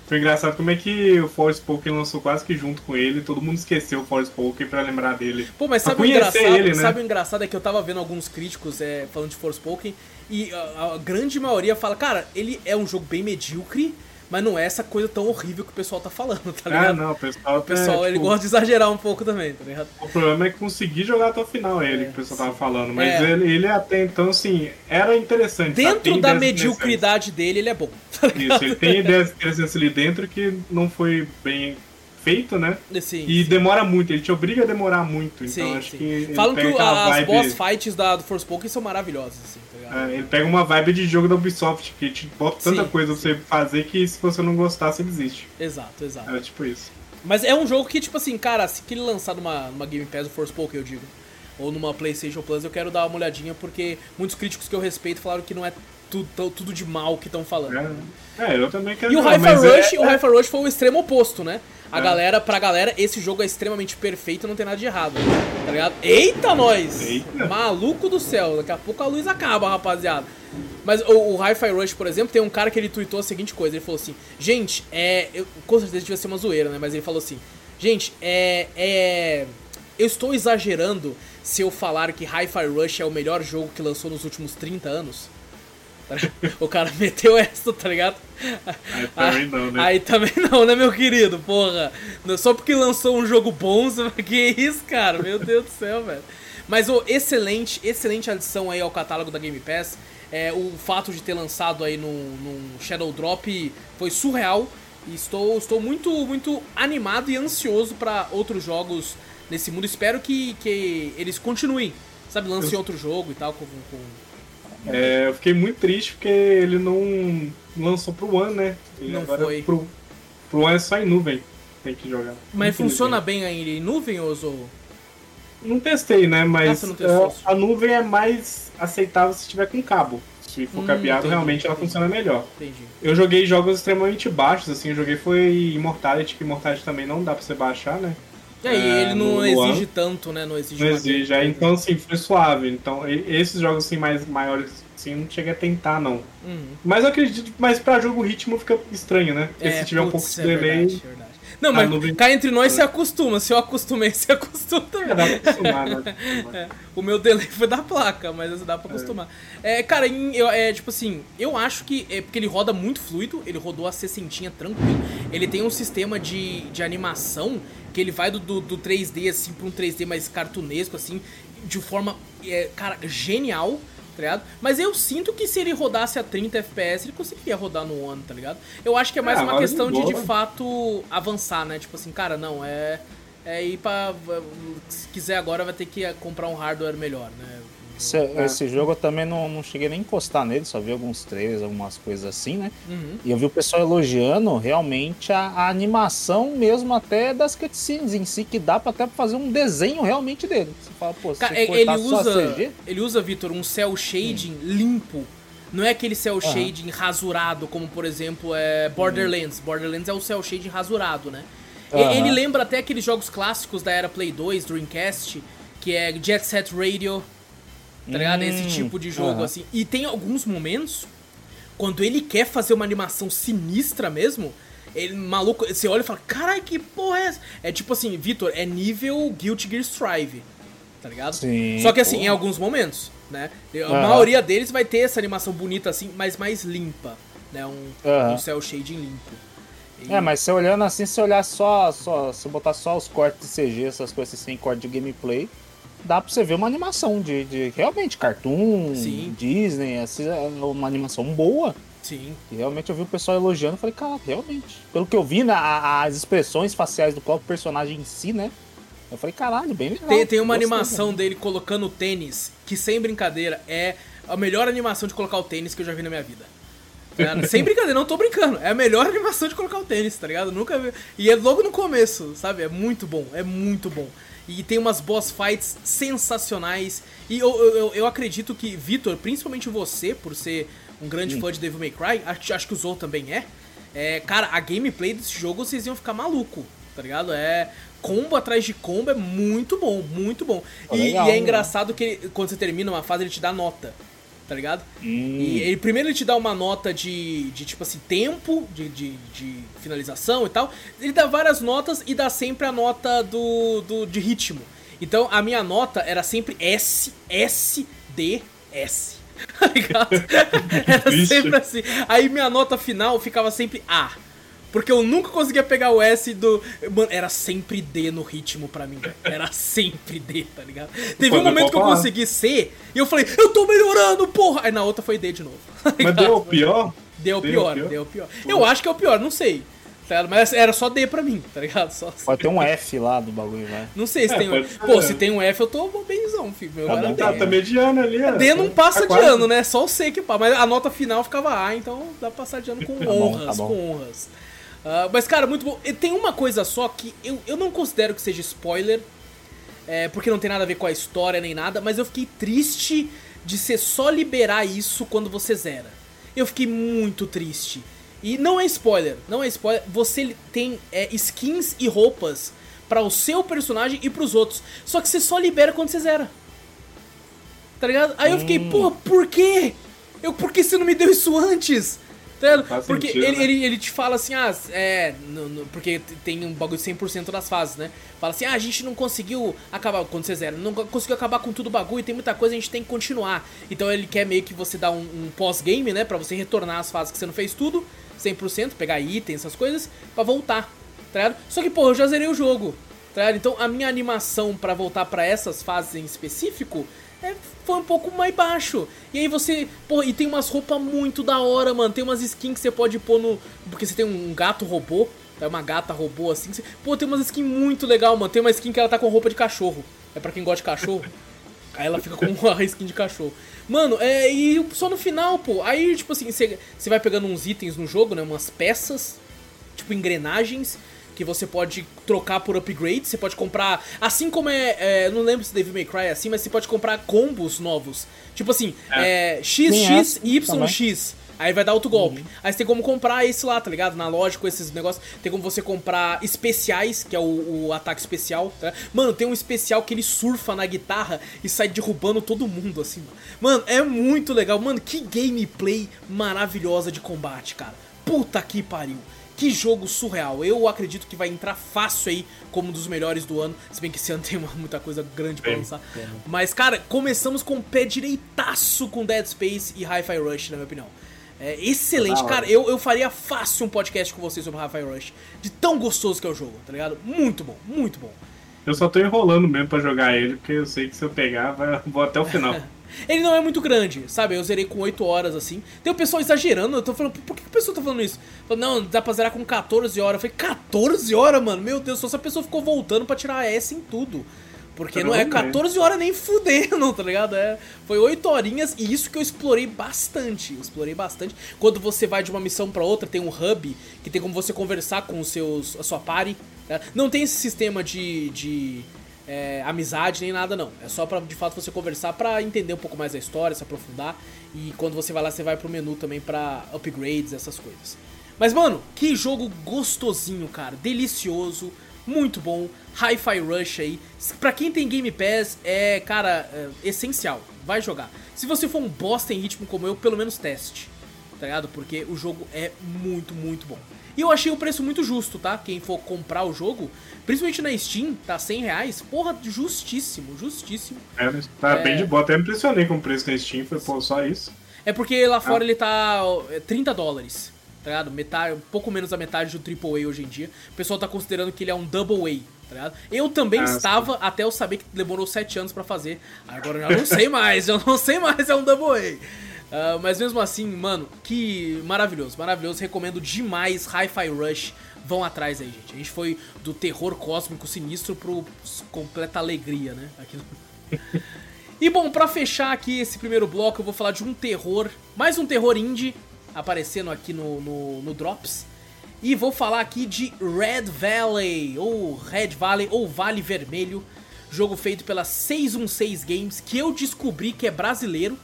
Foi engraçado como é que o Forspoken lançou quase que junto com ele, todo mundo esqueceu o Forspoken pra lembrar dele. Pô, mas sabe o engraçado? ele, né? Sabe o engraçado é que eu tava vendo alguns críticos é, falando de Forspoken e a, a grande maioria fala, cara, ele é um jogo bem medíocre, mas não é essa coisa tão horrível que o pessoal tá falando, tá Ah, ligado? não, o pessoal, O pessoal, é, ele tipo, gosta de exagerar um pouco também, tá ligado? O problema é conseguir jogar até o final ele, É, que o pessoal tava falando. Mas É. ele, ele até então, assim, era interessante. Dentro da mediocridade dele, ele é bom, tá ligado? Isso, ele tem ideias interessantes ali dentro que não foi bem feito, né? Sim, E sim. demora muito, ele te obriga a demorar muito. Então Sim, acho que. Falam que as boss fights da, do Forspoken são maravilhosas, assim, tá? É, ele pega uma vibe de jogo da Ubisoft, que te bota tanta Sim, coisa pra você fazer que se você não gostar, você desiste. Exato, exato. Era tipo isso. Mas é um jogo que, tipo assim, cara, se ele lançar numa, numa Game Pass, o Forspoken, eu digo, ou numa PlayStation Plus, eu quero dar uma olhadinha, porque muitos críticos que eu respeito falaram que não é tudo, tudo de mal que estão falando. É, é, eu também quero E o Hi-Fi mas Rush, é- o Hi-Fi Rush foi o extremo oposto, né? A É. galera, pra galera, esse jogo é extremamente perfeito, não tem nada de errado, tá ligado? Eita, nós! Eita. Maluco do céu, daqui a pouco a luz acaba, rapaziada. Mas o, o Hi-Fi Rush, por exemplo, tem um cara que ele tweetou a seguinte coisa, ele falou assim, gente, é... Eu, com certeza devia ser uma zoeira, né? Mas ele falou assim, gente, é... é eu estou exagerando se eu falar que Hi-Fi Rush é o melhor jogo que lançou nos últimos 30 anos? O cara meteu essa, tá ligado? Aí também não, né? Aí também não, né, meu querido? Porra. Só porque lançou um jogo bom, você que isso, cara? Meu Deus do céu, velho. Mas o excelente, excelente adição aí ao catálogo da Game Pass. É, o fato de ter lançado aí num, Shadow Drop foi surreal. E estou, estou muito, muito animado e ansioso pra outros jogos nesse mundo. Espero que, que eles continuem. Sabe, lancem outro jogo e tal. Com, com- É, eu fiquei muito triste porque ele não lançou pro One, né? Ele Não agora foi. Pro, pro One é só em nuvem. Tem que jogar. Mas funciona bem aí em nuvem, ou? Não testei, né? Ah, Mas não testou. é, a nuvem é mais aceitável se tiver com cabo. Se for Hum, cabeado, entendi, realmente ela entendi. funciona melhor. Entendi. Eu joguei jogos extremamente baixos, assim, eu joguei foi Immortality, que Immortality também não dá pra você baixar, né? E aí, É, ele não no exige tanto, né? Não exige Não exige, aí, então assim, foi suave. Então, esses jogos assim mais maiores, assim, não cheguei a tentar, não. Uhum. Mas eu acredito, mas pra jogo o ritmo fica estranho, né? Porque É, se tiver um pouco putz, de é delay, verdade, é verdade. Não, a mas nuvem- cá entre nós se acostuma. Se eu acostumei, se acostuma também. é, dá pra acostumar, né? É, o meu delay foi da placa, mas dá pra acostumar. É, cara, em- eu, é tipo assim, eu acho que é porque ele roda muito fluido, ele rodou a 60 tranquilo. Ele tem um sistema de, de animação que ele vai do, do, do 3D assim pra um 3D mais cartunesco, assim, de forma, é, cara, genial. Tá ligado? Mas eu sinto que se ele rodasse a 30 FPS, ele conseguiria rodar no One, tá ligado? Eu acho que é mais Ah, uma questão de, de fato, avançar, né? Tipo assim, cara, não, é. É ir pra. Se quiser agora, vai ter que comprar um hardware melhor, né? Esse, esse jogo eu também não, não cheguei nem a encostar nele, só vi alguns trailers, algumas coisas assim, né? Uhum. E eu vi o pessoal elogiando realmente a, a animação mesmo até das cutscenes em si, que dá pra até fazer um desenho realmente dele. Você fala, pô, se Cara, você ele cortar só usa. CG, Ele usa, Vitor, um cel shading limpo. Não é aquele cel shading rasurado, como por exemplo é Borderlands. Borderlands é o cel shading rasurado, né? Aham. Ele lembra até aqueles jogos clássicos da era Play 2, Dreamcast, que é Jet Set Radio, tá ligado? Esse Hum, tipo de jogo, aham. assim. E tem alguns momentos, quando ele quer fazer uma animação sinistra mesmo, ele, maluco, você olha e fala, caralho, que porra é essa? É tipo assim, Vitor, é nível Guilty Gear Strive, tá ligado? Sim, Só que assim, pô. em alguns momentos, né? A Aham. maioria deles vai ter essa animação bonita assim, mas mais limpa, né? Um, Aham. um cel shading limpo. É, mas você olhando assim, se olhar só, só, se botar só os cortes de CG, essas coisas sem corte de gameplay, dá pra você ver uma animação de, de realmente cartoon, Sim. Disney, assim, é uma animação boa. Sim. E realmente eu vi o pessoal elogiando, falei, cara, realmente. Pelo que eu vi, né, a- as expressões faciais do próprio personagem em si, né? Eu falei, caralho, bem legal. Tem, tem uma Gostei, animação dele colocando o tênis, que sem brincadeira é a melhor animação de colocar o tênis que eu já vi na minha vida. Ligado? sem brincadeira, não tô brincando. É a melhor animação de colocar o tênis, tá ligado? Nunca vi. E é logo no começo, sabe? É muito bom, é muito bom. E tem umas boss fights sensacionais. E eu, eu, eu- acredito que, Vitor, principalmente você, por ser um grande fã de Devil May Cry, acho, acho que o Zou também é, é. Cara, a gameplay desse jogo vocês iam ficar maluco, tá ligado? É. Combo atrás de combo é muito bom, muito bom. Pô, E, legal, e é né? engraçado que ele- quando você termina uma fase, ele te dá nota. Tá ligado? Hum. E ele primeiro ele te dá uma nota de, de tipo assim, tempo de, de, de finalização e tal. Ele dá várias notas e dá sempre a nota do, do de ritmo. Então a minha nota era sempre S, S, D, S. Tá ligado? Era sempre assim. Aí minha nota final ficava sempre A. Porque eu nunca conseguia pegar o S do. Mano, era sempre D no ritmo pra mim. Era sempre D, tá ligado? Teve um momento que eu consegui C e eu falei, eu tô melhorando, porra! Aí na outra foi D de novo. tá Mas deu o pior? Deu Deu pior, deu pior. Eu acho que é o pior, não sei. tá? Mas era só D pra mim, tá ligado? Só, Pode ter um F lá do bagulho, vai. não sei se É, tem um. Pô, se tem um F, eu tô benzão, filho. Meu Tá bom. Tá, tá mediano ali, ó. D não passa Tá de quase. ano, né? Só o C que passa. Mas a nota final ficava A, então dá pra passar de ano com Tá bom, honras, tá bom. com honras. Ah, mas, cara, muito bom. E Tem uma coisa só que eu, eu não considero que seja spoiler, é, porque não tem nada a ver com a história nem nada, mas eu fiquei triste de ser só liberar isso quando você zera. Eu fiquei muito triste. E não é spoiler, não é spoiler. Você tem é, skins e roupas para o seu personagem e pros outros. Só que você só libera quando você zera. Tá ligado? Aí eu fiquei, Hum. porra, por quê? Eu, por que você não me deu isso antes? Faz Porque sentido, ele, né? ele, ele te fala assim, ah, é. no- no- porque tem um bagulho de 100% das fases, né? Fala assim, ah, a gente não conseguiu acabar. Quando você zera, não conseguiu acabar com tudo o bagulho, tem muita coisa, a gente tem que continuar. Então ele quer meio que você dar um, um pós-game, né? Pra você retornar as fases que você não fez tudo, 100%, pegar itens, essas coisas, pra voltar, tá? Só que, pô, eu já zerei o jogo, tá? Então a minha animação pra voltar pra essas fases em específico é, foi um pouco mais baixo. E aí você, pô, e tem umas roupas muito da hora, mano. Tem umas skins que você pode pôr no. Porque você tem um gato robô, é uma gata robô assim. você- pô, tem umas skins muito legal, mano. Tem uma skin que ela tá com roupa de cachorro. É pra quem gosta de cachorro. Aí ela fica com uma skin de cachorro. Mano, é. E só no final, pô. Aí, tipo assim, você vai pegando uns itens no jogo, né? Umas peças, tipo engrenagens. Que você pode trocar por upgrade, você pode comprar. Assim como é. é, não lembro se Devil May Cry é assim, mas você pode comprar combos novos. Tipo assim, é, XX, essa YX. Aí vai dar outro golpe. Aí você tem como comprar esse lá, tá ligado? Na loja com esses negócios. Tem como você comprar especiais, que é o, o ataque especial. Tá? Mano, tem um especial que ele surfa na guitarra e sai derrubando todo mundo, assim, mano. Mano, é muito legal. Mano, que gameplay maravilhosa de combate, cara. Puta que pariu. Que jogo surreal. Eu acredito que vai entrar fácil aí como um dos melhores do ano. Se bem que esse ano tem uma- muita coisa grande pra lançar. Mas, cara, começamos com o pé direitaço com Dead Space e Hi-Fi Rush, na minha opinião. É excelente, cara. Eu, eu faria fácil um podcast com vocês sobre Hi-Fi Rush. De tão gostoso que é o jogo, tá ligado? Muito bom, muito bom. Eu só tô enrolando mesmo pra jogar ele, porque eu sei que se eu pegar, vai, vou até o final. Ele não é muito grande, sabe? Eu zerei com 8 horas assim. Tem o pessoal exagerando, eu tô falando, por que que o pessoal tá falando isso? Falando, não, dá pra zerar com 14 horas. Eu falei, 14 horas, mano? Meu Deus, só se a pessoa ficou voltando pra tirar S em tudo. Porque Eu não é não 14 horas nem fudendo, tá ligado? É, foi 8 horinhas e isso que eu explorei bastante. Eu explorei bastante. Quando você vai de uma missão pra outra, tem um hub que tem como você conversar com os seus, a sua party. tá? Não tem esse sistema de. de é, amizade nem nada não. É só pra de fato você conversar pra entender um pouco mais da história, se aprofundar. E quando você vai lá, você vai pro menu também pra upgrades, essas coisas. Mas mano, que jogo gostosinho, cara. Delicioso, muito bom. Hi-Fi Rush aí. Pra quem tem Game Pass, é, cara, é, essencial. Vai jogar. Se você for um bosta em ritmo como eu, pelo menos teste. Tá ligado? Porque o jogo é muito, muito bom. E eu achei o preço muito justo, tá? Quem for comprar o jogo, principalmente na Steam, tá 100 reais. Porra, justíssimo, justíssimo. É, tá É. bem de boa. Até me impressionei com o preço na Steam. Foi, pô, só isso. É porque lá fora ele tá ó, é 30 dólares, tá ligado? Metade, um pouco menos da metade do AAA hoje em dia. O pessoal tá considerando que ele é um Double A, tá ligado? Eu também Ah, estava até eu saber que demorou 7 anos pra fazer. Agora eu já não sei mais, eu não sei mais, é um Double A. Ah, mas mesmo assim, mano, que maravilhoso, maravilhoso. Recomendo demais Hi-Fi Rush. Vão atrás aí, gente. A gente foi do terror cósmico sinistro pro completa alegria, né? Aqui no... E bom, pra fechar aqui esse primeiro bloco, eu vou falar de um terror, mais um terror indie aparecendo aqui no, no, no Drops. E vou falar aqui de Red Valley, ou Red Valley, ou Vale Vermelho, jogo feito pela 616 Games, que eu descobri que é brasileiro.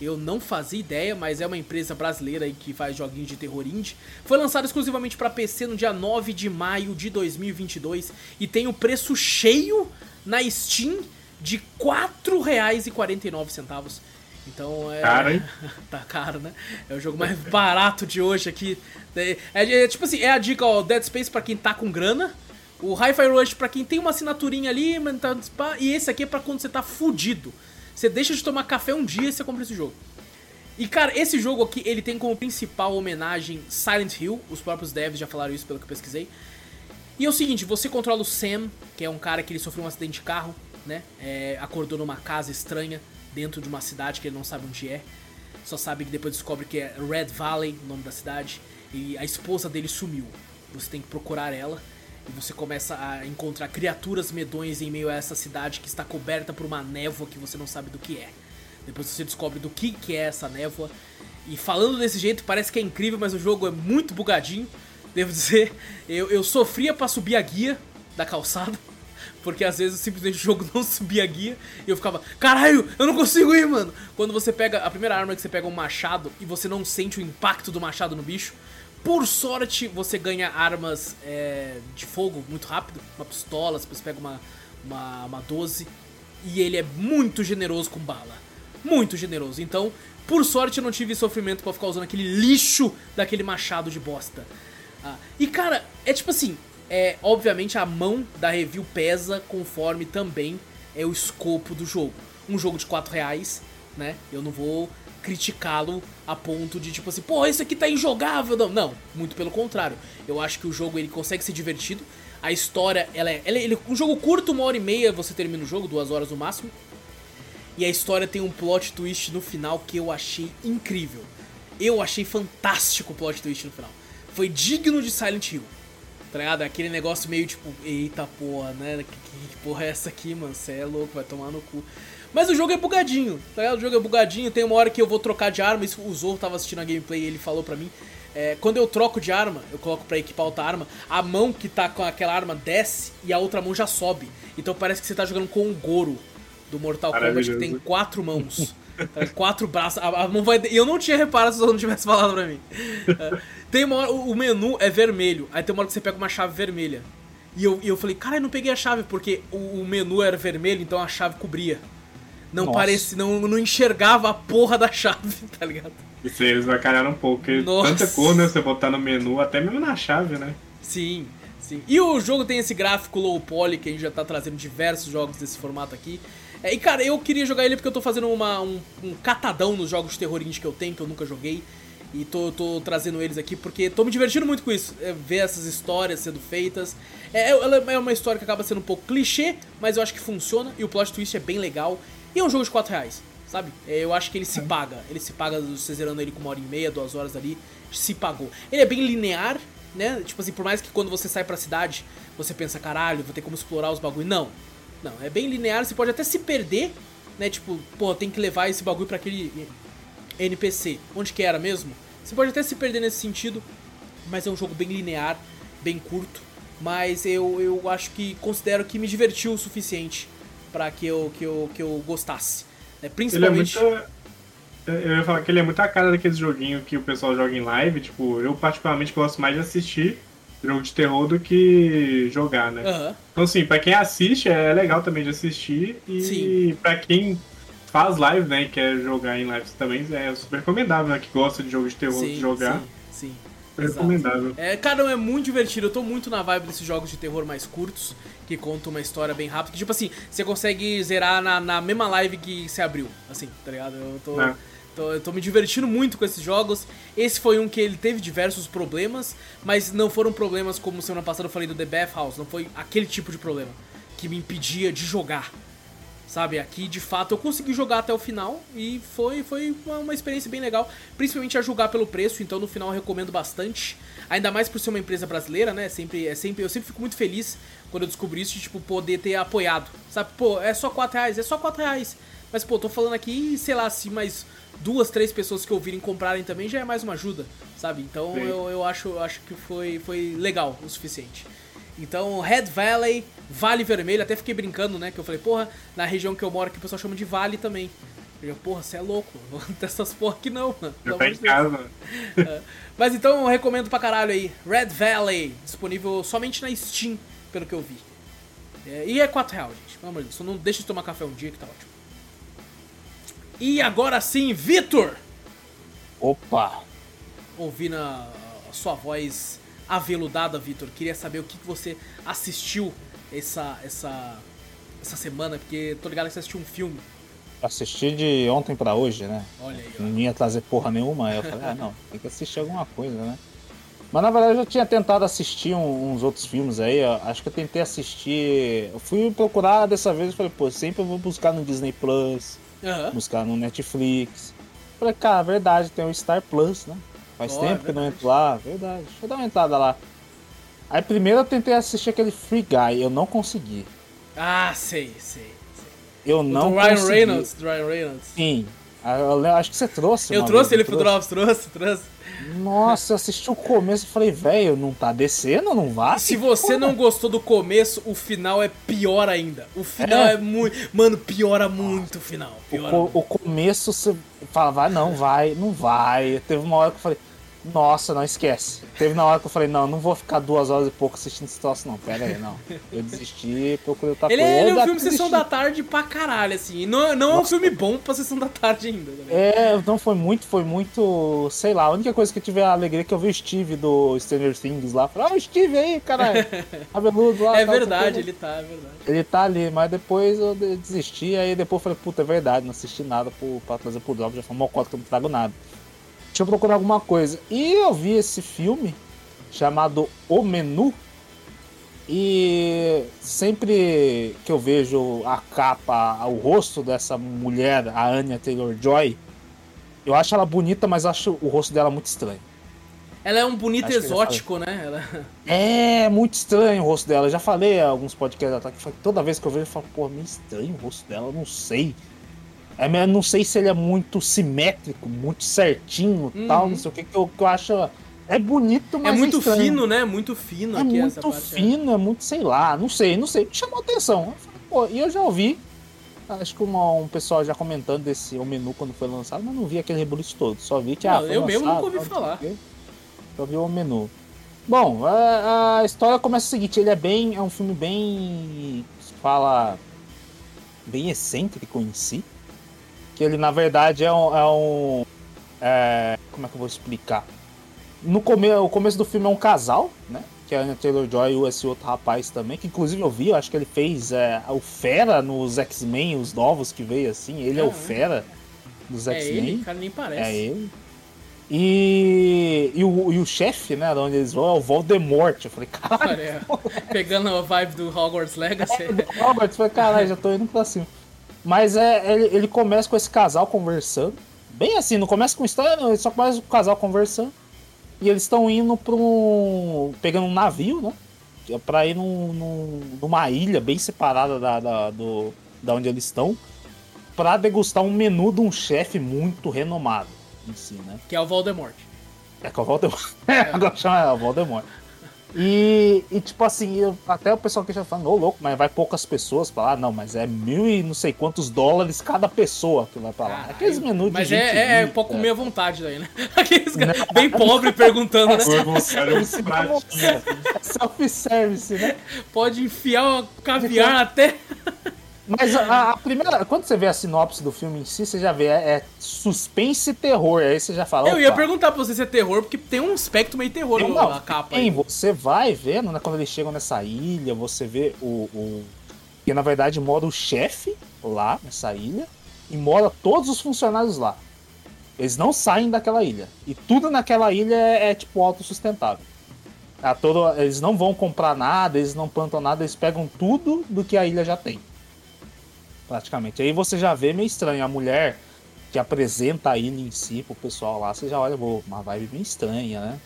Eu não fazia ideia, mas é uma empresa brasileira que faz joguinhos de terror indie. Foi lançado exclusivamente para PC no dia 9 de maio de 2022 e tem o preço cheio na Steam de R$ 4,49. Então é. Caro, hein? tá caro, né? É o jogo mais barato de hoje aqui. É, é- é tipo assim, é a dica, ó, Dead Space pra quem tá com grana. O Hi-Fi Rush pra quem tem uma assinaturinha ali, tá, e esse aqui é pra quando você tá fudido. Você deixa de tomar café um dia e você compra esse jogo. E cara, esse jogo aqui, ele tem como principal homenagem Silent Hill. Os próprios devs já falaram isso pelo que eu pesquisei. E é o seguinte, você controla o Sam, que é um cara que ele sofreu um acidente de carro, né? É, acordou numa casa estranha, dentro de uma cidade que ele não sabe onde é. Só sabe que depois descobre que é Red Valley, o nome da cidade. E a esposa dele sumiu. Você tem que procurar ela. E você começa a encontrar criaturas medonhas em meio a essa cidade que está coberta por uma névoa que você não sabe do que é. Depois você descobre do que, que é essa névoa. E falando desse jeito, parece que é incrível, mas o jogo é muito bugadinho. Devo dizer, eu, eu sofria pra subir a guia da calçada. Porque às vezes simplesmente o jogo não subia a guia e eu ficava, caralho, eu não consigo ir, mano. Quando você pega, a primeira arma é que você pega um machado e você não sente o impacto do machado no bicho. Por sorte, você ganha armas é, de fogo muito rápido, uma pistola, você pega uma, uma, uma 12. E ele é muito generoso com bala. Muito generoso. Então, por sorte, eu não tive sofrimento pra ficar usando aquele lixo daquele machado de bosta. Ah, e cara, é tipo assim, é obviamente a mão da review pesa conforme também é o escopo do jogo. Um jogo de 4 reais, né? Eu não vou criticá-lo a ponto de tipo assim, pô, isso aqui tá injogável. Não, não, muito pelo contrário. Eu acho que o jogo ele consegue ser divertido. A história, ela é, ela é ele, é um jogo curto, uma hora e meia você termina o jogo, duas horas no máximo. E a história tem um plot twist no final que eu achei incrível. Eu achei fantástico o plot twist no final. Foi digno de Silent Hill. Tá ligado? Aquele negócio meio tipo, eita porra, né? Que- que porra é essa aqui, mano? Você é louco, vai tomar no cu. Mas o jogo é bugadinho, tá ligado? O jogo é bugadinho. Tem uma hora que eu vou trocar de arma. Isso, o Zorro tava assistindo a gameplay e ele falou pra mim. é, quando eu troco de arma, eu coloco pra equipar outra arma, a mão que tá com aquela arma desce e a outra mão já sobe. Então parece que você tá jogando com o Goro do Mortal Kombat, que tem quatro mãos. Tá, quatro braços. A, a mão vai. E eu não tinha reparado se o não tivesse falado pra mim. É, tem uma hora. O o menu é vermelho. Aí tem uma hora que você pega uma chave vermelha. E eu, e eu falei, cara, eu não peguei a chave, porque o, o menu era vermelho, então a chave cobria. Não Nossa. parece. Não, não enxergava a porra da chave, tá ligado? Isso aí eles vacalharam um pouco, porque Nossa. tanta cor, né? Você botar no menu, até mesmo na chave, né? Sim, sim. E o jogo tem esse gráfico low poly que a gente já tá trazendo diversos jogos desse formato aqui. É, e cara, eu queria jogar ele porque eu tô fazendo uma, um, um catadão nos jogos de terror indie que eu tenho, que eu nunca joguei. E tô, tô trazendo eles aqui porque tô me divertindo muito com isso. é, ver essas histórias sendo feitas. É, ela é uma história que acaba sendo um pouco clichê, mas eu acho que funciona. E o plot twist é bem legal. E é um jogo de 4 reais, sabe? É, eu acho que ele se paga. Ele se paga, você zerando ele com uma hora e meia, duas horas ali. Se pagou. Ele é bem linear, né? Tipo assim, por mais que quando você sai pra cidade, você pensa, caralho, vou ter como explorar os bagulho. Não. Não, é bem linear, você pode até se perder, né? Tipo, pô, tem que levar esse bagulho pra aquele NPC. Onde que era mesmo? Você pode até se perder nesse sentido, mas é um jogo bem linear, bem curto. Mas eu, eu acho que considero que me divertiu o suficiente pra que eu, que eu, que eu gostasse. né? Ele é Principalmente. muito. Eu ia falar que ele é muito a cara daqueles joguinhos que o pessoal joga em live. Tipo, eu particularmente gosto mais de assistir jogo de terror do que jogar, né? Aham. Então, assim, pra quem assiste, é legal também de assistir. E Sim. pra quem faz live, né, e quer jogar em lives também, é super recomendável, né? Que gosta de jogo de terror de jogar. sim, sim. Exato. recomendável. É, cara, é muito divertido. Eu tô muito na vibe desses jogos de terror mais curtos, que contam uma história bem rápida. Que, tipo assim, você consegue zerar na, na mesma live que você abriu. Assim, tá ligado? Eu tô, É. tô, eu tô me divertindo muito com esses jogos. Esse foi um que ele teve diversos problemas, mas não foram problemas como semana passada eu falei do The Bathhouse. Não foi aquele tipo de problema que me impedia de jogar. Sabe, aqui de fato eu consegui jogar até o final e foi, foi uma, uma experiência bem legal, principalmente a julgar pelo preço, então no final eu recomendo bastante. Ainda mais por ser uma empresa brasileira, né? Sempre, é sempre, eu sempre fico muito feliz quando eu descobri isso de tipo, poder ter apoiado. Sabe, pô, é só 4 reais, é só 4 reais. Mas, pô, tô falando aqui, sei lá, se mais duas, três pessoas que ouvirem comprarem também já é mais uma ajuda, sabe? Então Sim. eu, eu acho, eu acho que foi, foi legal o suficiente. Então, Red Valley, Vale Vermelho, até fiquei brincando, né? Que eu falei, porra, na região que eu moro aqui o pessoal chama de Vale também. Eu, porra, você é louco, não vou ter essas porra aqui não, mano. Já tá em casa. É. Mas então eu recomendo pra caralho aí. Red Valley, disponível somente na Steam, pelo que eu vi. É, e é 4 reais, gente. Pelo amor de Deus. Só não deixa de tomar café um dia que tá ótimo. E agora sim, Vitor! Opa! Ouvindo a, a sua voz aveludada, Vitor, queria saber o que, que você assistiu essa, essa, essa semana, porque tô ligado que você assistiu um filme. Assisti de ontem pra hoje, né? Olha aí, Não ia trazer porra nenhuma. Aí eu falei, ah, não, tem que assistir alguma coisa, né? Mas na verdade eu já tinha tentado assistir uns outros filmes aí. Acho que eu tentei assistir. Eu fui procurar dessa vez e falei, pô, sempre eu vou buscar no Disney Plus, Aham. buscar no Netflix. Falei, cara, verdade, tem o Star Plus, né? Faz Ó, tempo é que eu não entro lá, verdade. Deixa eu dar uma entrada lá. Aí primeiro eu tentei assistir aquele Free Guy, eu não consegui. Ah, sei, sei. Eu O não do Ryan consegui. Reynolds, do Ryan Reynolds. Sim. Ah, Eu lembro- acho que você trouxe. Eu trouxe vez, ele não pro Drops, trouxe, trouxe. Nossa, eu assisti o começo e falei, velho, não tá descendo, não vai? Se você não gostou do começo, o final é pior ainda. O final é, É? muito. Mano, piora muito o final. O, Piora co- muito. o começo você fala, vai, não, vai, não vai. Teve uma hora que eu falei, nossa, não esquece. Teve uma hora que eu falei, não, não vou ficar duas horas e pouco assistindo esse troço, não. Pera aí, não. Eu desisti, procurei outra Ele, coisa. é, ele é um filme Sessão da Tarde pra caralho, assim. Não, não é um filme bom pra Sessão da Tarde ainda. né? É, não foi muito, foi muito, sei lá, a única coisa que eu tive a alegria é que eu vi o Steve do Stranger Things lá. Falei, ah, o Steve aí, caralho. Cabeludo lá. É verdade, ele tá, é verdade. Ele tá ali, mas depois eu de- desisti, aí depois eu falei, puta, é verdade, não assisti nada pro, pra trazer pro Drop, já foi uma cota que eu não trago nada. Deixa eu procurar alguma coisa. E eu vi esse filme chamado O Menu. E sempre que eu vejo a capa, o rosto dessa mulher, a Anya Taylor-Joy, eu acho ela bonita, mas acho o rosto dela muito estranho. Ela é um bonito Acho exótico, né? Ela... É muito estranho o rosto dela. Eu já falei há alguns podcasts toda vez que eu vejo eu falo, pô, meio estranho o rosto dela, eu não sei. É, mas eu não sei se ele é muito simétrico, muito certinho Uhum. tal, não sei o que, que eu, que eu acho. É bonito, É mas muito estranho. fino, né? Muito fino É aqui essa muito parte. fino, é muito, sei lá, não sei, não sei. Chamou atenção. Eu falei, e eu já ouvi. Acho que uma- um pessoal já comentando desse o menu quando foi lançado, mas não vi aquele rebuliço todo. Só vi que Não, ah, eu mesmo lançado, nunca ouvi falar. Só vi o menu. Bom, a, a história começa o seguinte, ele é bem. É um filme bem. se fala. bem excêntrico em si. Que ele na verdade é um. é um- é, como é que eu vou explicar? No come, o começo do filme é um casal, né? Que é a Anya Taylor-Joy e esse outro rapaz também, que inclusive eu vi, eu acho que ele fez é, o Fera nos X-Men, os novos que veio assim. Ele é o. Fera dos É X-Men. ele, cara, nem parece. É ele. E, e o, e o chefe, né, de onde eles vão, é o Voldemort. Eu falei, caralho, pegando a vibe do Hogwarts Legacy. Robert, eu falei, caralho, já tô indo pra cima. Mas é, ele, ele começa com esse casal conversando. Bem assim, não começa com história, não, ele só começa com o casal conversando. E eles estão indo pra um. pegando um navio, né? é Pra ir num, num- numa ilha bem separada da, da, do, da onde eles estão. Pra degustar um menu de um chefe muito renomado em si, né? Que é o Voldemort. É que é o Voldemort. É, agora chama é o Voldemort. E, e tipo assim, eu- até o pessoal que já falando, ô louco, mas vai poucas pessoas pra lá. Não, mas é mil e não sei quantos dólares cada pessoa que vai pra lá. Caralho. Aqueles menus de Mas gente é, é, é rica. pra comer à vontade daí, né? Aqueles caras bem pobre perguntando, né? Pratinhos. Self-service, né? Pode enfiar o caviar até. Mas a, a primeira, quando você vê a sinopse do filme em si, você já vê, é, é suspense e terror. Aí você já fala. Eu ia perguntar pra você se é terror, porque tem um aspecto meio terror na não, capa. tem, aí. você vai vendo, né? Quando eles chegam nessa ilha, você vê o. o que na verdade mora o chefe lá nessa ilha e mora todos os funcionários lá. Eles não saem daquela ilha. E tudo naquela ilha é, é, tipo autossustentável. A todo, eles não vão comprar nada, eles não plantam nada, eles pegam tudo do que a ilha já tem. Praticamente. Aí você já vê meio estranho. A mulher que apresenta a ilha em si pro pessoal lá, você já olha, "Pô, uma vibe bem estranha, né?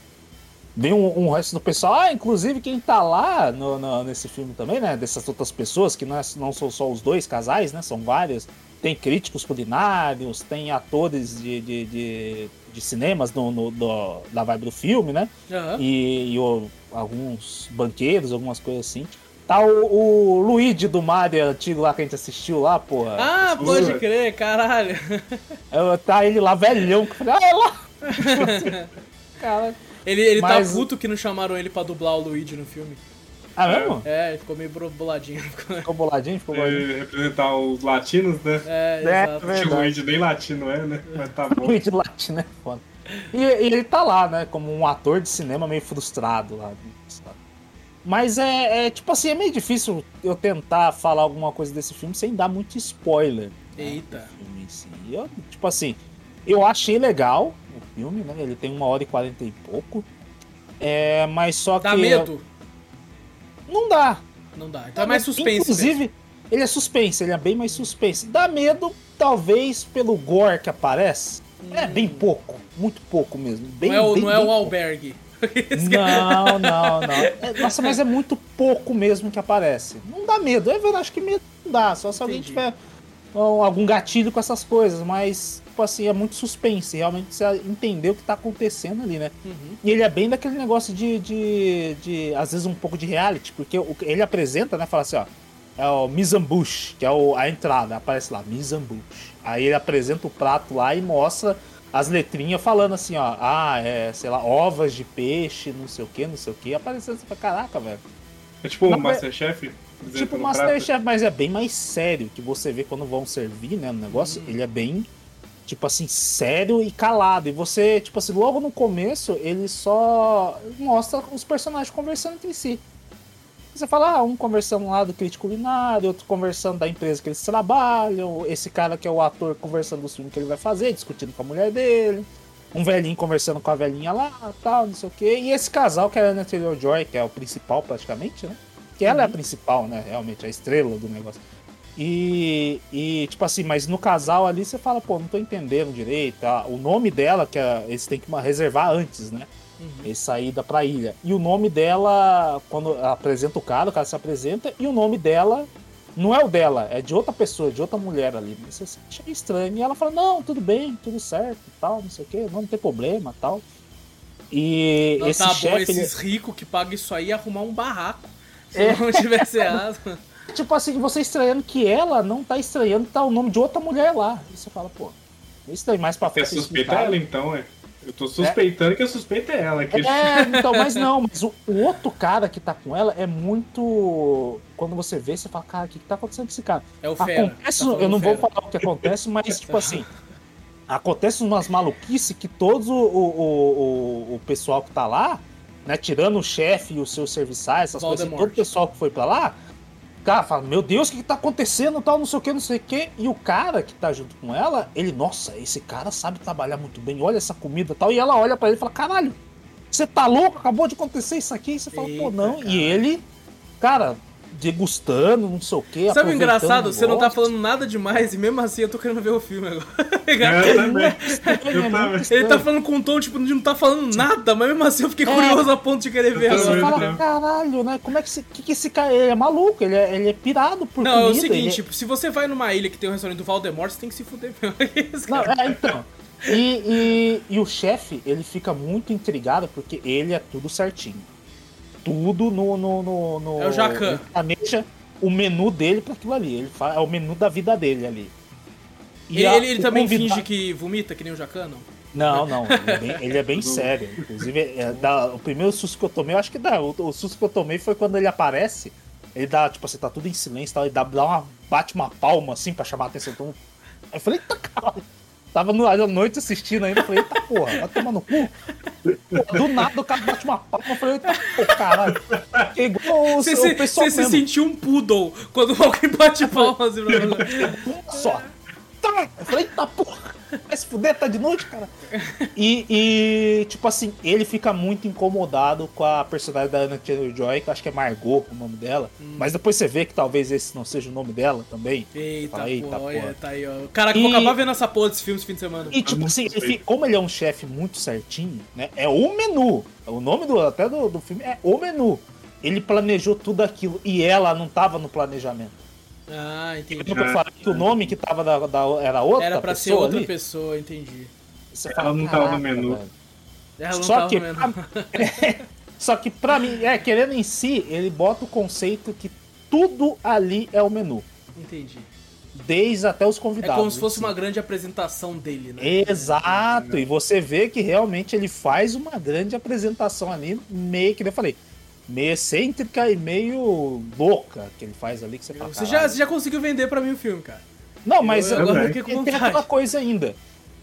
Vem um, um resto do pessoal, ah, inclusive quem tá lá no, no- nesse filme também, né? Dessas outras pessoas, que não, é- não são só os dois casais, né? São vários. Tem críticos culinários, tem atores de, de, de, de cinemas no, no- do- da vibe do filme, né? Aham. E, e o- alguns banqueiros, algumas coisas assim. Tá o, o Luigi do Mario antigo lá que a gente assistiu lá, porra. Ah, pode crer, caralho. É, Tá ele lá velhão, eu falei, ah, é lá! Cara, Ele, ele Mas- tá puto que não chamaram ele pra dublar o Luigi no filme. Ah, mesmo? É, ele ficou meio boladinho. Ficou boladinho, ficou boladinho. É, representar os latinos, né? É, É, exato. o índio nem latino é, né? Mas tá bom. de latino, né? Foda. E, e ele tá lá, né? Como um ator de cinema meio frustrado lá. Mas é, é, tipo assim, é meio difícil eu tentar falar alguma coisa desse filme sem dar muito spoiler. né, Eita. do filme em si. Eu, tipo assim, eu achei legal o filme, né? Ele tem uma hora e quarenta e pouco. É, mas só Dá que. medo? Não dá. Não dá. Então é mais suspense. mesmo. Inclusive, ele é suspense, ele é bem mais suspense. Dá medo, talvez, pelo gore que aparece. É bem pouco, muito pouco mesmo. Bem, Hum. não é o, bem, não é o pouco. Albergue. Não, não, não. É, nossa, mas é muito pouco mesmo que aparece. Não dá medo. É verdade, acho que medo não dá. Só se alguém Entendi. tiver ó, algum gatilho com essas coisas. Mas, tipo assim, é muito suspense. Realmente você entender o que tá acontecendo ali, né? Uhum. E ele é bem daquele negócio de, de, de às vezes, um pouco de reality, porque o- ele apresenta, né? Fala assim, ó. É o bouche, que é o, a entrada, aparece lá, bouche. Aí ele apresenta o prato lá e mostra as letrinhas falando assim, ó. Ah, é, sei lá, ovas de peixe, não sei o que, não sei o que. Aparecendo assim, caraca, velho. É tipo o Não, Masterchef? Tipo o. Masterchef, mas é bem mais sério, que você vê quando vão servir, né, no negócio, ele é bem, tipo assim, sério e calado. E você, tipo assim, logo no começo, ele só mostra os personagens conversando entre si. Você fala, ah, um conversando lá do crítico culinário, outro conversando da empresa que eles trabalham, esse cara que é o ator conversando dos filmes que ele vai fazer, discutindo com a mulher dele, um velhinho conversando com a velhinha lá, tal, não sei o quê. E esse casal que é a Anna Taylor-Joy, que é o principal praticamente, né? Que ela é a principal, né? Realmente, a estrela do negócio. E, e, tipo assim, mas no casal ali você fala, pô, não tô entendendo direito. ah, o nome dela, que é, eles têm que reservar antes, né? Eles saída pra ilha. E o nome dela, quando apresenta o cara, o cara se apresenta, e o nome dela não é o dela, é de outra pessoa, de outra mulher ali. Você acha estranho. E ela fala, não, tudo bem, tudo certo, tal, não sei o quê, não, tem problema, tal. E Não, esse tá bom, chefe, ele- esses ricos que pagam isso aí arrumar um barraco. Se É. não tivesse asma. Tipo assim, você estranhando que ela não tá estranhando tá o nome de outra mulher lá. E você fala, pô, é estranho mais pra frente. suspeita é explicar. ela, então, é. Eu tô suspeitando que a suspeita é ela. Que É, então, mas não, mas o, o outro cara que tá com ela é muito. Quando você vê, você fala, cara, o que, que tá acontecendo com esse cara? É o Fera. Acontece, Tá eu não vou Fera. falar o que acontece, mas tipo assim. Acontece umas maluquices que todos o, o, o, o pessoal que tá lá, né? Tirando o chefe e os seus serviçais, essas coisas, Voldemort. todo o pessoal que foi pra lá, cara, fala, meu Deus, o que, que tá acontecendo, tal, não sei o que, não sei o que. E o cara que tá junto com ela, ele, nossa, esse cara sabe trabalhar muito bem, olha essa comida e tal. E ela olha pra ele e fala, caralho, você tá louco? Acabou de acontecer isso aqui. E você fala, pô, Eita, não. cara. E ele, cara, degustando, não sei o que. Sabe o engraçado? Você não tá falando nada demais e mesmo assim eu tô querendo ver o filme agora. É, eu também. Eu também. Ele tá falando com um tom, tipo, de não tá falando nada, mas mesmo assim eu fiquei É. curioso a ponto de querer ver Eu Você agora. fala, caralho, né? Como é que esse, que, que esse cara ele é maluco? Ele é, ele é pirado por Não, é o comida. seguinte, ele tipo, se você vai numa ilha que tem um restaurante do Valdemort, você tem que se fuder mesmo. Não, é, então. E, e, e o chefe, ele fica muito intrigado porque ele é tudo certinho. Tudo no. no, no, no É o Jacan. Ele planeja o menu dele pra aquilo ali. Ele fala, é o menu da vida dele ali. E Ele, a- ele, ele também convida- finge que vomita, que nem o Jacan, não? Não, não, ele é bem, ele é bem sério. Inclusive, é, dá- o primeiro susto que eu tomei, eu acho que dá. O, o susto que eu tomei foi quando ele aparece. Ele dá, tipo assim, tá tudo em silêncio, tal, ele dá, dá uma, bate uma palma assim pra chamar a atenção. Então, aí eu falei, eita caralho. Tava no, à noite assistindo ainda, eu falei, eita porra, vai tomar no cu. Pô, Do nada o cara bate uma palma, eu falei, eita porra, caralho. Que igual o, o se, pessoal você se sentiu um poodle quando alguém bate palmas assim. Uma só. Tá! Eu falei, eita porra! Vai se fuder, tá de noite, cara. E, e, tipo assim, ele fica muito incomodado com a personagem da Anna Taylor-Joy, que eu acho que é Margot o nome dela. Mas depois você vê que talvez esse não seja o nome dela também. Eita, Fala, eita, pô, olha, tá aí, ó. Caraca, E- vou acabar vendo essa porra desse filme esse fim de semana. E tipo assim, ele fica- como ele é um chefe muito certinho, né? É o menu. O nome do, até do, do filme é o menu. Ele planejou tudo aquilo e ela não tava no planejamento. Ah, entendi. Lembra que eu falei que o nome que tava da, da- era outra Era pra ser outra ali? pessoa, entendi. Você Ela não tava no "Caraca, menu." velho." Ela não Só tava que, vendo. Só que pra mim, é, querendo em si, ele bota o conceito que tudo ali é o menu. Entendi. Desde até os É convidados. como se fosse si. uma grande apresentação dele, né? Exato, e você vê que realmente ele faz uma grande apresentação ali, meio que eu falei. Meio excêntrica e meio louca que ele faz ali que você fala. Você já, você já conseguiu vender pra mim o filme, cara. Não, mas Eu- agora agora eu tem aquela coisa ainda.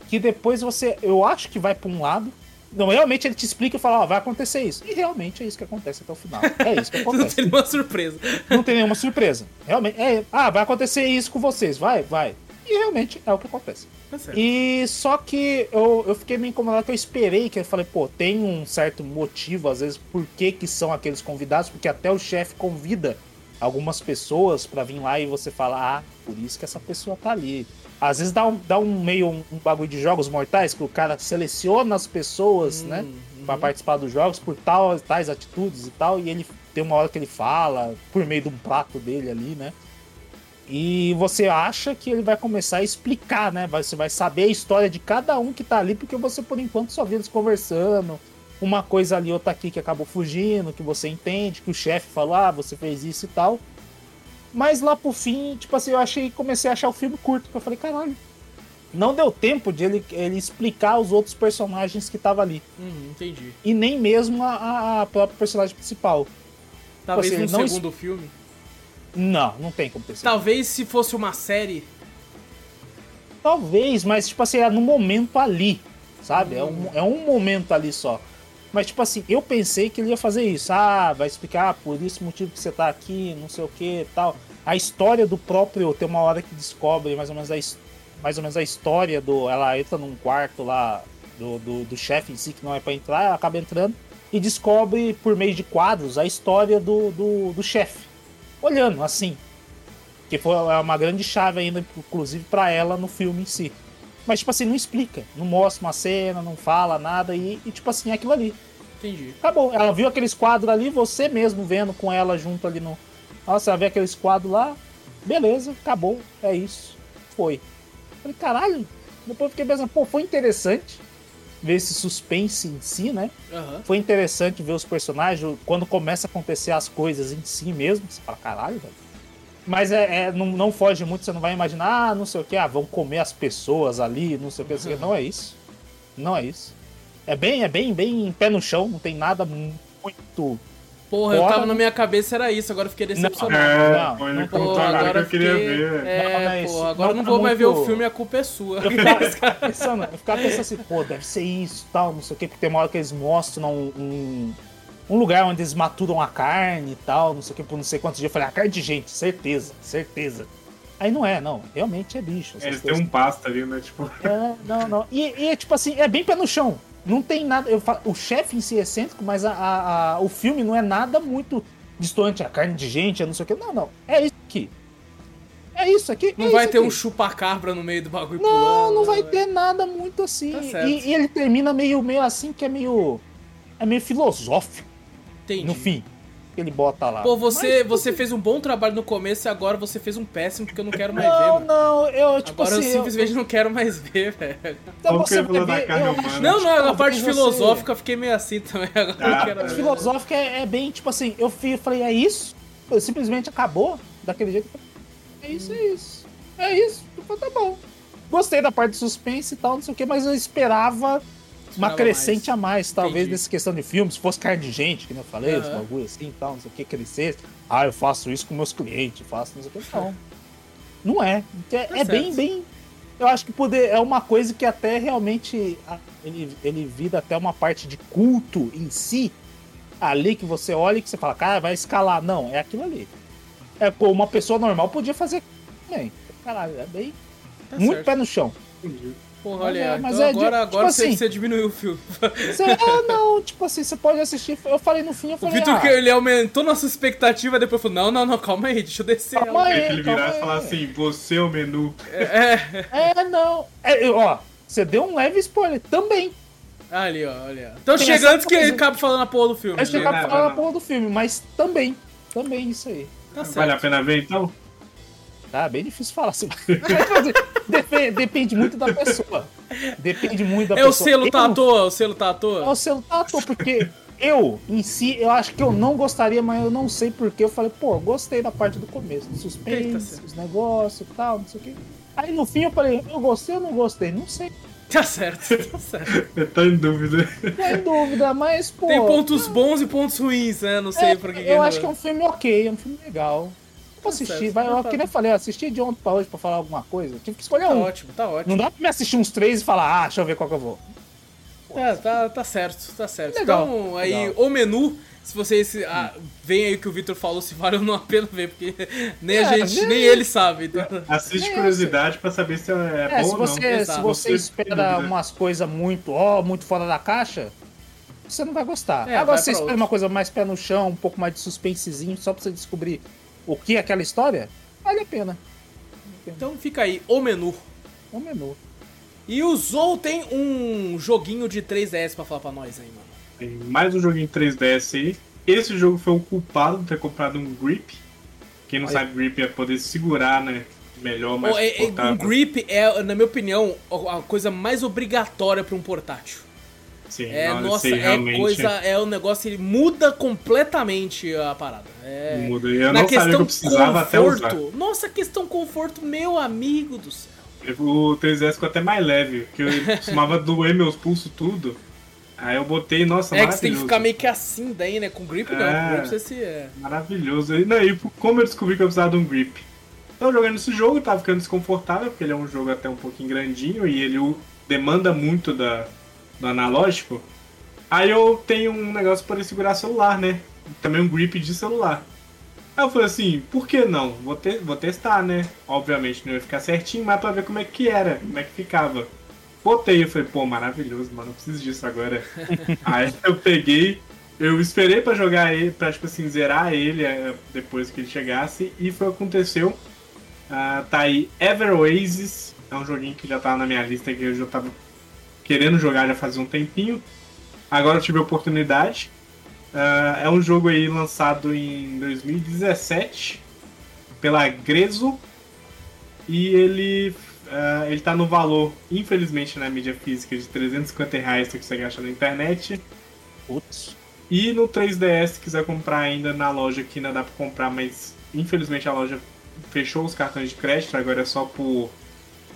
Que depois você. Eu acho que vai pra um lado. Não, realmente ele te explica e fala, ó, vai acontecer isso. E realmente é isso que acontece até o final. É isso que Não acontece. tem nenhuma surpresa. Não tem nenhuma surpresa. Realmente. É, ah, vai acontecer isso com vocês. Vai, vai. E realmente é o que acontece. Certo. E só que eu, eu fiquei meio incomodado que eu esperei, que eu falei, pô, tem um certo motivo, às vezes, por que, que são aqueles convidados, porque até o chefe convida algumas pessoas pra vir lá e você fala, ah, por isso que essa pessoa tá ali. Às vezes dá um, dá um meio um, um bagulho de jogos mortais, que o cara seleciona as pessoas, né? Hum, Pra uhum. participar dos jogos por tal, tais atitudes e tal, e ele tem uma hora que ele fala, por meio de um prato dele ali, né? E você acha que ele vai começar a explicar, né? Você vai saber a história de cada um que tá ali, porque você por enquanto só vê eles conversando. Uma coisa ali, outra aqui que acabou fugindo, que você entende, que o chefe falou, ah, você fez isso e tal. Mas lá pro fim, tipo assim, eu achei, comecei a achar o filme curto, que eu falei, caralho. Não deu tempo de ele, ele explicar os outros personagens que tava ali. Hum, entendi. E nem mesmo a, a própria personagem principal. Talvez assim, no segundo filme. Não, não tem como ter sido. Talvez se fosse uma série. Talvez, mas tipo assim, é no momento ali, sabe? É, Hum. um, é um momento ali só. Mas tipo assim, eu pensei que ele ia fazer isso. Ah, vai explicar por esse motivo que você tá aqui, não sei o que tal. A história do próprio, tem uma hora que descobre mais ou menos a, mais ou menos a história do. Ela entra num quarto lá do, do, do chefe em si, que não é pra entrar, ela acaba entrando e descobre por meio de quadros a história do, do, do chefe. Olhando assim, que foi é uma grande chave ainda, inclusive, pra ela no filme em si. Mas, tipo assim, não explica. Não mostra uma cena, não fala nada e, e, tipo assim, é aquilo ali. Entendi. Acabou. Ela viu aqueles quadros ali, você mesmo vendo com ela junto ali no. Nossa, ela vê aqueles quadros lá. Beleza, acabou. É isso. Foi. Falei, caralho. Depois eu fiquei pensando, pô, foi interessante ver esse suspense em si, né? Aham. Foi interessante ver os personagens, quando começa a acontecer as coisas em si mesmo, você fala, caralho, velho. Mas é, é- não, não foge muito, você não vai imaginar, ah, não sei o que, ah, vão comer as pessoas ali, não sei o que, que. Não é isso. Não é isso. É bem, é bem, bem pé no chão, não tem nada muito. Porra, eu tava na minha cabeça, era isso, agora eu fiquei decepcionado. É, Não, pô, ele não- Pô, contou agora eu queria fiquei- ver. É, Não, mas pô, agora eu não não tá vou mais ver o filme, a culpa é sua. Eu ficava pensando, eu ficava pensando assim, pô, deve ser isso tal, não sei o que, porque tem uma hora que eles mostram um, um, um lugar onde eles maturam a carne e tal, não sei o que, por não sei quantos dias. Eu falei, a carne de gente, certeza, certeza. Aí não é, não, realmente é bicho. essas Eles têm um pasta ali, né? Tipo, É, não, não. E, e é tipo assim, é bem pé no chão. Não tem nada. Eu falo, o chefe em si é excêntrico, mas a, a- a- o filme não é nada muito distante. A carne de gente, é não sei o que. Não, não. É isso aqui. É isso aqui. Não é vai ter aqui. um chupacabra no meio do bagulho Não, pulando. não vai né? ter nada muito assim. Tá e, e ele termina meio, meio assim, que é meio. É meio filosófico Entendi. no fim. Que ele bota lá. Pô, você, Mas, você fez um bom trabalho no começo e agora você fez um péssimo porque eu não quero mais ver, Não, mano. não, eu, tipo Agora assim. eu simplesmente não quero mais ver, velho. então você vai ver, eu humana? Não, não, a talvez parte você- filosófica eu fiquei meio assim também. Agora eu não Ah, quero A mais. filosófica é, é bem, tipo assim, eu falei, é isso? Eu simplesmente acabou daquele jeito. É isso, é isso. É isso. Eu falei, tá bom. Gostei da parte de suspense e tal, não sei o que, mas eu esperava uma crescente a mais, talvez, Entendi. nessa questão de filme. Se fosse carne de gente, que nem eu falei, esse Aham. bagulho assim e tal, não sei o que, crescesse. Ah, eu faço isso com meus clientes, faço não sei o que. Não. Não é. É, Tá é bem, bem. Eu acho que poder, é uma coisa que até realmente ele, ele vira até uma parte de culto em si. Ali que você olha e que você fala, cara, vai escalar. Não, é aquilo ali. É, pô, uma pessoa normal podia fazer também. Caralho, é bem. Tá muito certo. pé no chão. entendi. Porra, Mas olha, é- mas então é agora, tipo agora você, assim- você diminuiu o filme. Você, ah, não, tipo assim, você pode assistir. Eu falei no fim, eu O falei. Vitor, ah, que ele aumentou nossa expectativa, depois falou, não, não, não, calma aí, deixa eu descer. Calma aí. Ele calma virar e aí. falar assim, você é o menu. É, não. É, ó, você deu um leve spoiler também. Ali, ó, olha. Então chega antes que ele acaba falando a porra do filme. Não, pra falar não. a porra do filme, mas também. Também isso aí. Tá Vale a pena ver então? Tá bem difícil falar assim. depende, depende muito da pessoa. Depende muito da É o pessoa. selo tá à toa, o selo tá à É toa. o selo tá à toa, porque eu, em si, eu acho que eu não gostaria, mas eu não sei porquê. Eu falei, pô, gostei da parte do começo, do Eita, suspense, céu. os negócios e tal, não sei o quê. Aí no fim eu falei, eu gostei ou não gostei? Não sei. Tá certo, tá certo. Tô em dúvida. Tô em dúvida, mas, pô. Tem pontos bons e pontos ruins, né? Não sei é, por que. Eu acho que é um filme ok, é um filme legal. Vou assistir, vai, tá eu, que nem eu falei, eu assisti de ontem pra hoje pra falar alguma coisa. Eu tive que escolher Tá um. ótimo, tá ótimo. Não dá pra me assistir uns três e falar, ah, deixa eu ver qual que eu vou. É, tá, tá certo, tá certo. Legal, então, aí, legal. o menu, se vocês. Ah, vem aí o que o Victor falou, se vale ou não a pena ver, porque nem a É, gente, vê. nem ele sabe. Então, Assiste É, curiosidade pra saber se é, É, bom se ou não. você, se Exato. você Você espera dúvida. umas coisas muito, ó, muito fora da caixa, você não vai gostar. É, Agora, vai se você espera outro. uma coisa mais pé no chão, um pouco mais de suspensezinho, só pra você descobrir o que é aquela história, vale a pena. então fica aí, o menu. Um menu. E o Zou tem um joguinho de 3DS pra falar pra nós aí, mano. Tem mais um joguinho 3DS aí. Esse jogo foi o culpado de ter comprado um grip. Quem não Olha. sabe, grip é poder segurar, né? Melhor, mais Ó, é- é- um grip é, na minha opinião, a a coisa mais obrigatória pra um portátil. Sim, É, não, nossa, é coisa, é um negócio, ele muda completamente a parada. É, muda. Eu na não sabia que questão eu precisava até usar. conforto, nossa, questão conforto, meu amigo do céu. O 3DS ficou até mais leve, porque eu costumava doer meus pulsos tudo. Aí eu botei, nossa, É que você tem que maravilhoso. ficar meio que assim daí, né? Com grip não, É. com grip você se... É. Maravilhoso. E, não, e como eu descobri que eu precisava de um grip? Tava jogando esse jogo, tava ficando desconfortável, porque ele é um jogo até um pouquinho grandinho e ele demanda muito da, do analógico. Aí eu tenho um negócio para segurar celular, né? Também um grip de celular. Aí eu falei assim, por que não? Vou, te- vou testar, né? Obviamente não ia ficar certinho, mas pra ver como é que era, como é que ficava. Botei, eu falei, pô, maravilhoso, mano, eu preciso disso agora. Aí eu peguei, eu esperei pra jogar ele, pra, tipo assim, zerar ele eh, depois que ele chegasse, e foi o que aconteceu. Ah, tá aí Ever Oasis, é um joguinho que já tava na minha lista, que eu já tava querendo jogar já fazia um tempinho. Agora eu tive a oportunidade. Ah, é um jogo aí lançado em 2017 pela Grezzo. E ele, ah, ele tá no valor, infelizmente na mídia física, de 350 reais, você consegue achar na internet. Putz. E no 3DS, se quiser comprar ainda na loja, que ainda dá pra comprar, mas infelizmente a loja fechou os cartões de crédito, agora é só por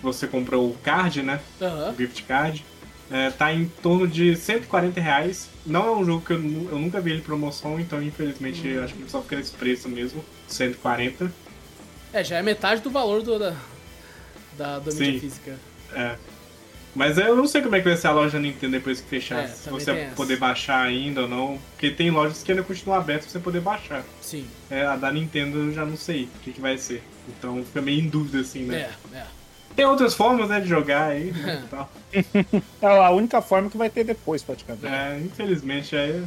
você comprou o card, né? Aham. O gift card. É, tá em torno de 140 reais. Não é um jogo que eu, eu nunca vi ele em promoção, então infelizmente Hum. acho que só fica nesse preço mesmo, 140. É, já é metade do valor do, da, da, da mídia física. É. Mas eu não sei como é que vai ser a loja Nintendo depois que fechar. É, se você vai essa. poder baixar ainda ou não. Porque tem lojas que ainda continuam abertas pra você poder baixar. Sim. É, a da Nintendo eu já não sei o que, que vai ser. Então fica meio em dúvida assim, né? É, é. Tem outras formas, né, de jogar aí, né, e tal. É a única forma que vai ter depois, praticamente. É, infelizmente aí.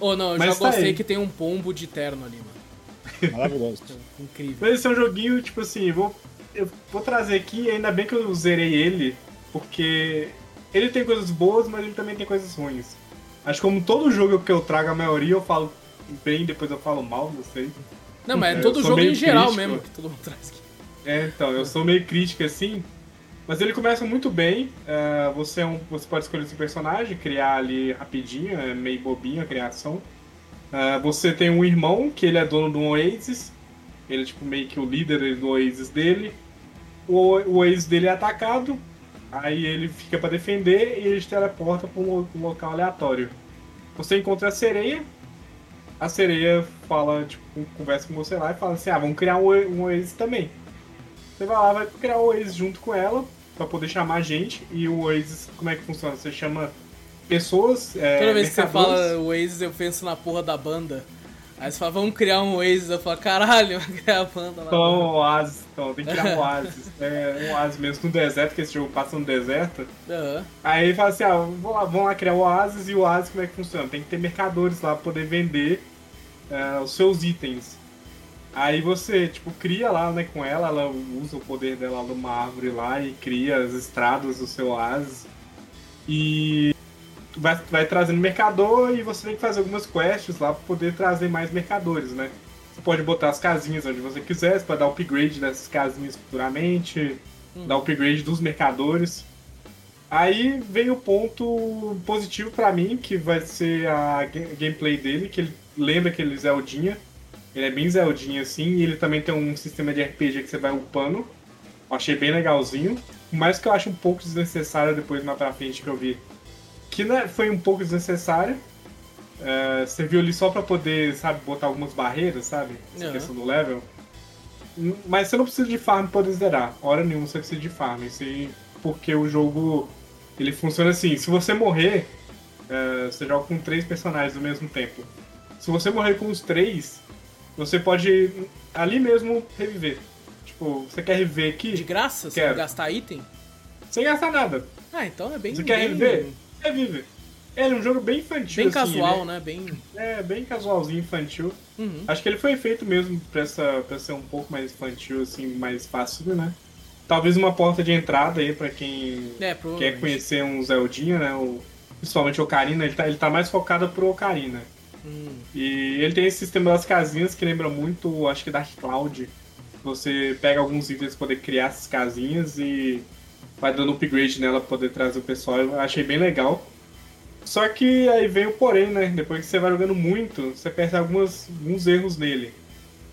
Ou não, eu Mas já tá gostei aí. que tem um pombo de terno ali, mano. Maravilhoso. Incrível. Mas esse é um joguinho, tipo assim, vou, eu vou trazer aqui, ainda bem que eu zerei ele, porque ele tem coisas boas, mas ele também tem coisas ruins. Acho que como todo jogo que eu trago, a maioria eu falo bem, depois eu falo mal, não sei. Não, mas é todo jogo em geral crítico. mesmo, que todo mundo traz aqui. É, então, eu sou meio crítica assim. Mas ele começa muito bem. é, você, é um, você pode escolher seu personagem, criar ali rapidinho, é meio bobinho a criação. É, você tem um irmão, que ele é dono um Oasis. Ele é tipo meio que o líder do Oasis dele. O, o Oasis dele é atacado. Aí ele fica pra defender e ele te teleporta pra um, um local aleatório. Você encontra a sereia. A sereia fala, tipo, conversa com você lá e fala assim: ah, vamos criar um, um Oasis também. Você vai lá, vai criar o Oasis junto com ela, pra poder chamar gente. E o Oasis, como é que funciona? Você chama pessoas. É, Toda vez que você mercadores. fala Oasis, eu penso na porra da banda. Aí você fala, vamos criar um Oasis. Eu falo, caralho, vamos criar a banda lá. Então, um oásis. Então, tem que criar um oásis. É, um oásis mesmo no deserto, que esse jogo passa no deserto. Aham. Aí fala assim, ah, vamos lá, vamos lá criar o oásis. E o oásis, como é que funciona? Tem que ter mercadores lá pra poder vender é, os seus itens. Aí você, tipo, cria lá, né, com ela, ela usa o poder dela numa árvore lá e cria as estradas do seu oásis. E vai, vai trazendo mercador e você tem que fazer algumas quests lá pra poder trazer mais mercadores, né? Você pode botar as casinhas onde você quiser, você pode dar upgrade dessas casinhas futuramente, dar upgrade dos mercadores. Aí vem o ponto positivo pra mim, que vai ser a ga- gameplay dele, que ele lembra aquele Zeldinha. Ele é bem Zeldinha assim, e ele também tem um sistema de RPG que você vai upando. Eu achei bem legalzinho. Mas que eu acho um pouco desnecessário depois mais pra frente que eu vi. Que né, foi um pouco desnecessário. É, você viu ali só pra poder, sabe, botar algumas barreiras, sabe? Essa Uhum. questão do level. Mas você não precisa de farm pra poder zerar. Hora nenhuma você precisa de farm. Isso porque o jogo ele funciona assim. Se você morrer, é, você joga com três personagens ao mesmo tempo. Se você morrer com os três, você pode ali mesmo reviver. Tipo, você quer reviver aqui? De graça? Sem gastar item? Sem gastar nada. Ah, então é bem. Você quer bem, reviver? Revive. Ele é um jogo bem infantil, Bem assim, casual, né? né? Bem. É, bem casualzinho, infantil. Uhum. Acho que ele foi feito mesmo pra, essa, pra ser um pouco mais infantil, assim, mais fácil, né? Talvez uma porta de entrada aí pra quem É, quer conhecer um Zeldinha, né? O, principalmente o Ocarina, ele tá, ele tá mais focado pro Ocarina. Hum. E ele tem esse sistema das casinhas que lembra muito, acho que Dark Cloud. Você pega alguns itens pra poder criar essas casinhas e vai dando upgrade nela pra poder trazer o pessoal. Eu achei bem legal. Só que aí vem o porém, né? Depois que você vai jogando muito, você percebe algumas, alguns erros nele.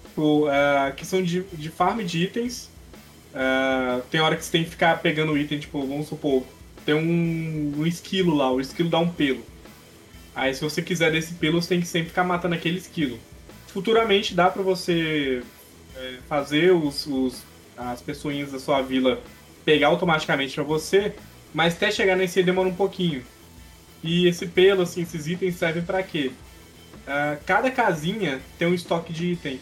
Tipo, a questão de, de farm de itens. ah, tem hora que você tem que ficar pegando item, tipo, vamos supor, tem um, um esquilo lá, o esquilo dá um pelo. Aí se você quiser desse pelo, você tem que sempre ficar matando aquele esquilo. Futuramente dá pra você é, fazer os, os- as pessoinhas da sua vila pegar automaticamente pra você, mas até chegar nesse aí demora um pouquinho. E esse pelo, assim, esses itens servem pra quê? Ah, cada casinha tem um estoque de item.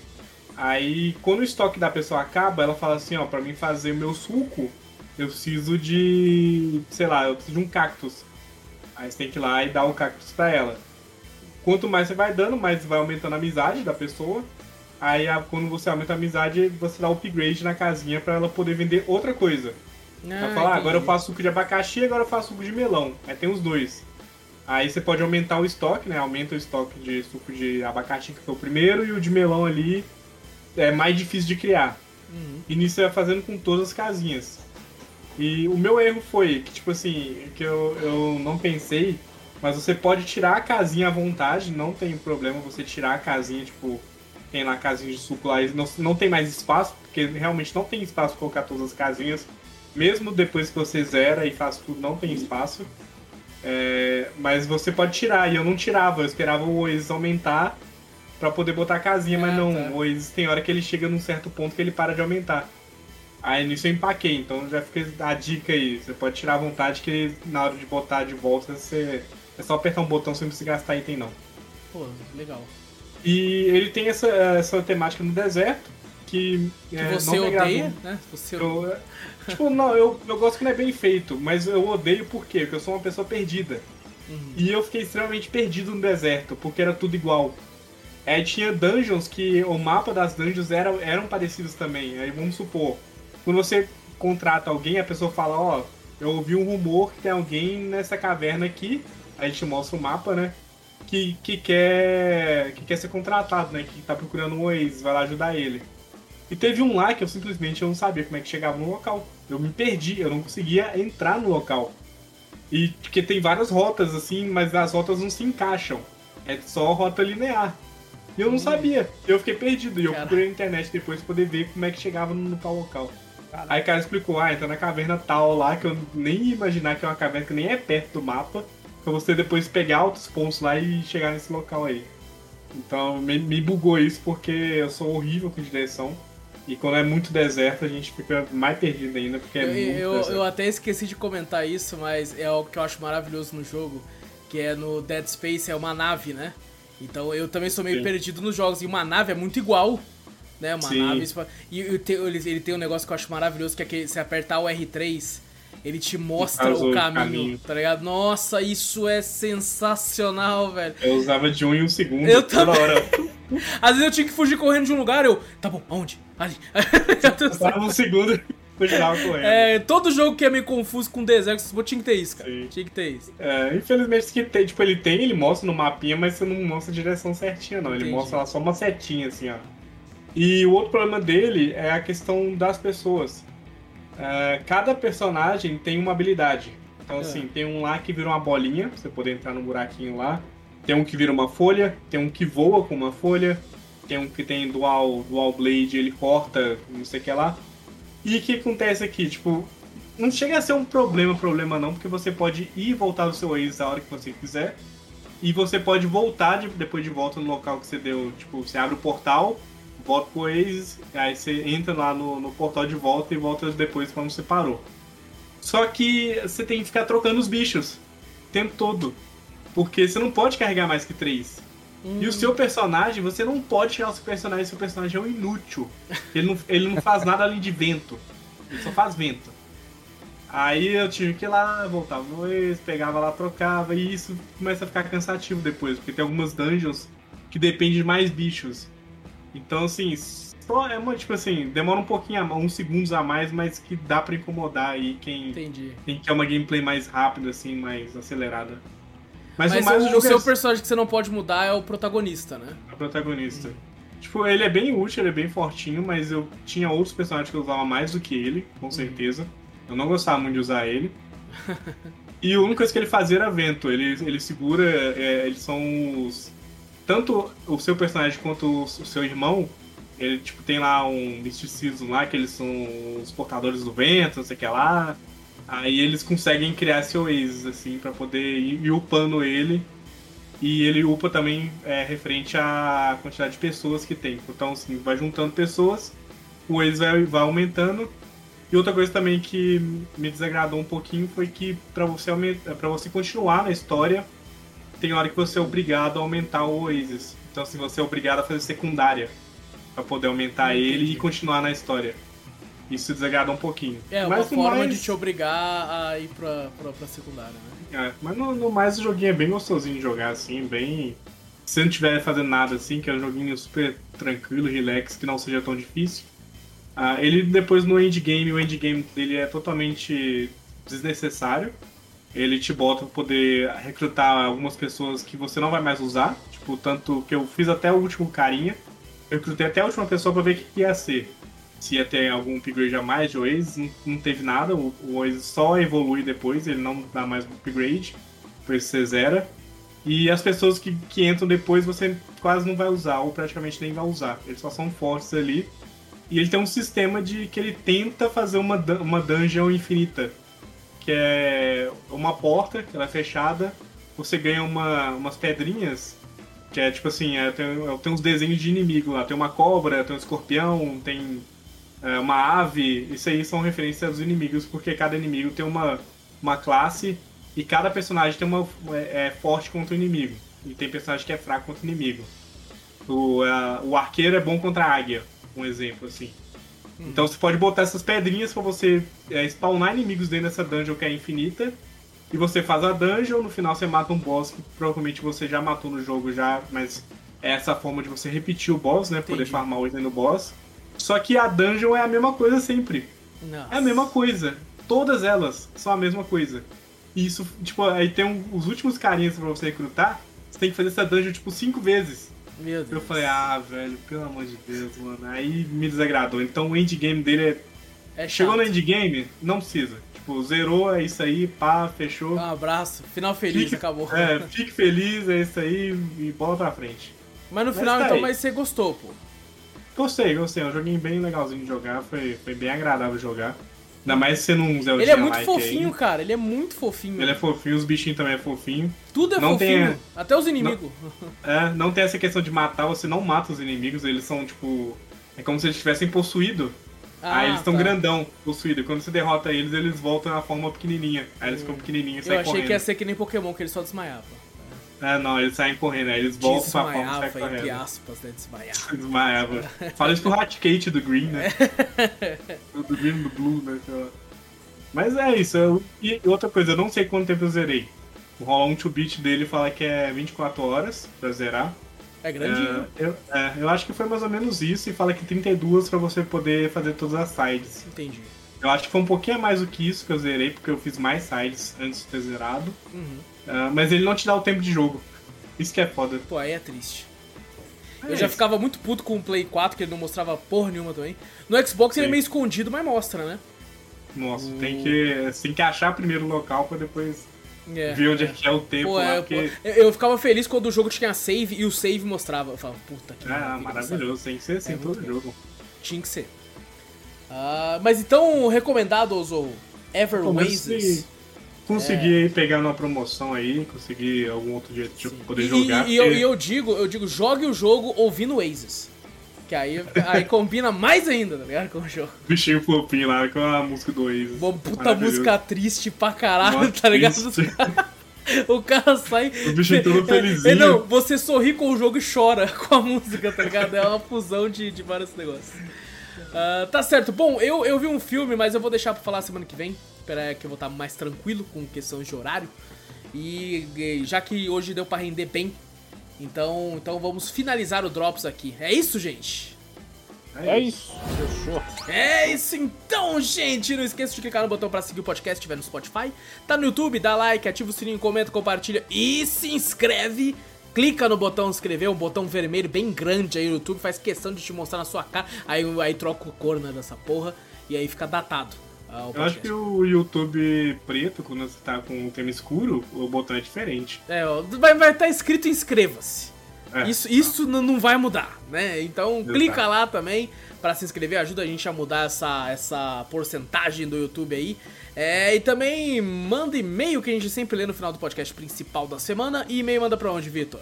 Aí, quando o estoque da pessoa acaba, ela fala assim, ó, pra mim fazer o meu suco, eu preciso de, sei lá, eu preciso de um cactus. Aí você tem que ir lá e dar o cactus pra ela. Quanto mais você vai dando, mais vai aumentando a amizade da pessoa. Aí quando você aumenta a amizade, você dá upgrade na casinha pra ela poder vender outra coisa. Ela Ah, fala, ah, agora eu faço suco de abacaxi, agora eu faço suco de melão. Aí tem os dois. Aí você pode aumentar o estoque, né? Aumenta o estoque de suco de abacaxi, que foi o primeiro, e o de melão ali é mais difícil de criar. Uhum. E nisso você vai fazendo com todas as casinhas. E o meu erro foi que, tipo assim, que eu, eu não pensei, mas você pode tirar a casinha à vontade, não tem problema você tirar a casinha, tipo, tem lá a casinha de suco lá, não, não tem mais espaço, porque realmente não tem espaço pra colocar todas as casinhas. Mesmo depois que você zera e faz tudo, não tem espaço. É, mas você pode tirar, e eu não tirava, eu esperava o Oasis aumentar pra poder botar a casinha, mas Ah, não, tá. o Oasis tem hora que ele chega num certo ponto que ele para de aumentar. Aí nisso eu empaquei, então já fica a dica aí. Você pode tirar à vontade que na hora de botar de volta você. É só apertar um botão sem você gastar item não. Pô, legal. E ele tem essa, essa temática no deserto, que. Que é, você não odeia, né? Você Eu, tipo, não, eu, eu gosto que não é bem feito, mas eu odeio por quê? Porque eu sou uma pessoa perdida. Uhum. E eu fiquei extremamente perdido no deserto, porque era tudo igual. Aí tinha dungeons que o mapa das dungeons era, eram parecidos também. Aí vamos supor, quando você contrata alguém, a pessoa fala, ó, eu ouvi um rumor que tem alguém nessa caverna aqui, a gente mostra o mapa, né? Que, que quer que quer ser contratado, né? Que tá procurando um Oasis, vai lá ajudar ele. E teve um lá que eu simplesmente eu não sabia como é que chegava no local. Eu me perdi, eu não conseguia entrar no local. E porque tem várias rotas assim, mas as rotas não se encaixam. É só rota linear. E eu não sabia. Eu fiquei perdido. E eu Cara. procurei na internet depois pra poder ver como é que chegava no tal local. Aí o cara explicou, ah, entra na caverna tal lá, que eu nem ia imaginar que é uma caverna que nem é perto do mapa, pra você depois pegar outros pontos lá e chegar nesse local aí. Então me, me bugou isso porque eu sou horrível com direção. E quando é muito deserto, a gente fica mais perdido ainda, porque é Eu, muito eu, deserto. eu até esqueci de comentar isso, mas é algo que eu acho maravilhoso no jogo, que é no Dead Space, é uma nave, né? Então eu também sou meio Sim. perdido nos jogos, e uma nave é muito igual, né? Uma Sim. nave... E, ele, tem um negócio que eu acho maravilhoso, que é que se apertar o R3, ele te mostra o caminho, caminho. tá ligado? Nossa, isso é sensacional, velho. Eu usava de um em um segundo Eu toda também. hora. Às vezes eu tinha que fugir correndo de um lugar, eu... Tá bom, aonde? Ali. Eu dava um segundo. É, todo jogo que é meio confuso com deserto, pô, tinha que ter isso, cara. Sim. Tinha que ter isso. É, infelizmente que tem, tipo, ele tem, ele mostra no mapinha, mas você não mostra a direção certinha, não. Ele Entendi. mostra lá só uma setinha, assim, ó. E o outro problema dele é a questão das pessoas. É, cada personagem tem uma habilidade. Então, É. assim, tem um lá que vira uma bolinha, pra você poder entrar no buraquinho lá. Tem um que vira uma folha, tem um que voa com uma folha, tem um que tem dual, dual blade, ele corta, não sei o que lá. E o que acontece aqui? Tipo, não chega a ser um problema, problema não, porque você pode ir e voltar do seu Oasis a hora que você quiser. E você pode voltar de, depois de volta no local que você deu. Tipo, você abre o portal, volta pro Oasis, aí você entra lá no, no portal de volta e volta depois quando você parou. Só que você tem que ficar trocando os bichos o tempo todo. Porque você não pode carregar mais que três. E o seu personagem, você não pode tirar o seu personagem, seu personagem é um inútil. Ele não, ele não faz nada além de vento. Ele só faz vento. Aí eu tive que ir lá, voltava no ex, pegava lá, trocava, e isso começa a ficar cansativo depois, porque tem algumas dungeons que dependem de mais bichos. Então, assim, só é uma, tipo assim, demora um pouquinho, a, uns segundos a mais, mas que dá pra incomodar aí quem, Entendi. quem quer uma gameplay mais rápida, assim, mais acelerada. Mas, Mas, o mais o, o jogo seu é personagem que você não pode mudar é o protagonista, né? a protagonista. Tipo, ele é bem útil, ele é bem fortinho, mas eu tinha outros personagens que eu usava mais do que ele, com certeza. Eu não gostava muito de usar ele. e a única coisa que ele fazia era vento. Ele, ele segura. é, eles são os. Tanto o seu personagem quanto o, seu irmão, ele tipo, tem lá um misticismo lá, que eles são os portadores do vento, não sei o que lá. Aí eles conseguem criar esse Oasis, assim, pra poder ir, upando ele. E ele upa também é, referente à quantidade de pessoas que tem. Então, assim, vai juntando pessoas, o Oasis vai, vai aumentando. E outra coisa também que me desagradou um pouquinho foi que para você aumentar, para você continuar na história, tem hora que você é obrigado a aumentar o Oasis. Então, assim, você é obrigado a fazer secundária para poder aumentar Entendi. ele e continuar na história. Isso desagrada um pouquinho. É, uma Mas no forma mais- de te obrigar a ir pra, pra, pra secundária, né? É, mas no, no mais o joguinho é bem gostosinho de jogar, assim, bem. Se você não estiver fazendo nada assim, que é um joguinho super tranquilo, relax, que não seja tão difícil. Ah, ele depois no endgame, o endgame dele é totalmente desnecessário. Ele te bota pra poder recrutar algumas pessoas que você não vai mais usar. Tipo, tanto que eu fiz até o último carinha. Eu recrutei até a última pessoa pra ver o que ia ser. Se ia ter algum upgrade a mais de Oasis, não, teve nada. O, Oasis só evolui depois, ele não dá mais upgrade. Depois você zera. E as pessoas que, que entram depois você quase não vai usar, ou praticamente nem vai usar. Eles só são fortes ali. E ele tem um sistema de que ele tenta fazer uma, uma dungeon infinita. Que é uma porta, que ela é fechada. Você ganha uma, umas pedrinhas. Que é tipo assim, é, tem, tem uns desenhos de inimigo lá. Tem uma cobra, tem um escorpião, tem é, uma ave. Isso aí são referências aos inimigos, porque cada inimigo tem uma, uma classe e cada personagem tem uma é, é forte contra o inimigo. E tem personagem que é fraco contra o inimigo. O, o arqueiro é bom contra a águia, um exemplo assim. Então você pode botar essas pedrinhas pra você é, spawnar inimigos dentro dessa dungeon que é infinita. E você faz a dungeon, no final você mata um boss que provavelmente você já matou no jogo já, mas é essa forma de você repetir o boss, né? Poder Entendi. farmar o item no boss. Só que a dungeon é a mesma coisa sempre. Nossa. É a mesma coisa. Todas elas são a mesma coisa. E isso, tipo, aí tem um- os últimos carinhas pra você recrutar, você tem que fazer essa dungeon, tipo, cinco vezes. Meu Deus. Eu falei, ah, velho, pelo amor de Deus, mano. Aí me desagradou. Então o endgame dele é. É Chegou no endgame, não precisa. Tipo, zerou, é isso aí, pá, fechou. Um abraço. Final feliz, Fique- acabou. É, fique feliz, é isso aí e bola pra frente. Mas no Mas final, tá então, aí. mas você gostou, pô. Gostei, gostei. É um joguinho bem legalzinho de jogar, foi, foi bem agradável jogar. Ainda mais sendo um Zelda Ele é muito fofinho, aí. cara. Ele é muito fofinho. Ele é fofinho, os bichinhos também é fofinho. Tudo é não fofinho. tem- Até os inimigos. É, não tem essa questão de matar, você não mata os inimigos, eles são tipo. É como se eles estivessem possuídos. aí eles estão tá. grandão, possuídos. Quando você derrota eles, eles voltam na forma pequenininha. Aí eles ficam pequenininhos e Eu saem achei correndo. que ia ser que nem Pokémon, que ele só desmaiava. É, não, eles saem correndo, aí eles voltam pra forma e saem Desmaiava, entre correndo. aspas, né? Desmaiava. Desmaiava. Fala isso pro Hatkate do Green, né? do do Green do Blue, né? Mas é isso. eu- E outra coisa, eu não sei quanto tempo eu zerei. 1 to Beat dele fala que é 24 horas pra zerar. É grandinho. É, eu, é, eu acho que foi mais ou menos isso e fala que 32 pra você poder fazer todas as sides. Entendi. Eu acho que foi um pouquinho mais do que isso que eu zerei, porque eu fiz mais sides antes de ter zerado. Uhum. Ah, mas ele não te dá o tempo de jogo. Isso que é foda. Pô, aí é triste. É Eu já isso. ficava muito puto com o Play 4, que ele não mostrava porra nenhuma também. No Xbox ele é Sim. meio escondido, mas mostra, né? Nossa, tem, que, tem que achar primeiro o local pra depois É. ver onde é que é o tempo Pô, lá, é, porque... eu, eu ficava feliz quando o jogo tinha save e o save mostrava. Eu falava, puta que Ah, maravilha, maravilhoso, tem que ser assim É todo jogo. Tinha que ser. Uh, mas então, recomendado, Ozo, Ever Oasis. Consegui é. pegar uma promoção aí, conseguir algum outro jeito de poder e, jogar. E, e, eu, e, eu, digo, eu digo, jogue o jogo ouvindo Oasis. Que aí, aí combina mais ainda, tá ligado? Com o jogo. Bichinho fofinho lá com a música do Oasis. Uma puta música triste pra caralho, tá ligado? O cara sai. O bicho todo felizinho. Não, você sorri com o jogo e chora com a música, tá ligado? É uma fusão de, de vários negócios. Uh, tá certo. Bom, eu, eu vi um filme, mas eu vou deixar pra falar semana que vem. Espera que eu vou estar mais tranquilo com questões de horário. E já que hoje deu pra render bem então, então vamos finalizar o Drops aqui. É isso, gente? É isso, fechou. É isso então, gente! Não esqueça de clicar no botão para seguir o podcast se estiver no Spotify. Tá no YouTube, dá like, ativa o sininho, comenta, compartilha e se inscreve. Clica no botão inscrever, um botão vermelho bem grande aí no YouTube, faz questão de te mostrar na sua cara. Aí, aí troca o cor né, dessa porra e aí fica datado. Eu acho que o YouTube preto, quando você tá com o tema escuro, o botão é diferente. É, vai estar tá escrito inscreva-se. É. Isso, isso não vai mudar, né? Então Exato. clica lá também para se inscrever, ajuda a gente a mudar essa, essa porcentagem do YouTube aí. É, e também manda e-mail que a gente sempre lê no final do podcast principal da semana. E e-mail manda pra onde, Vitor?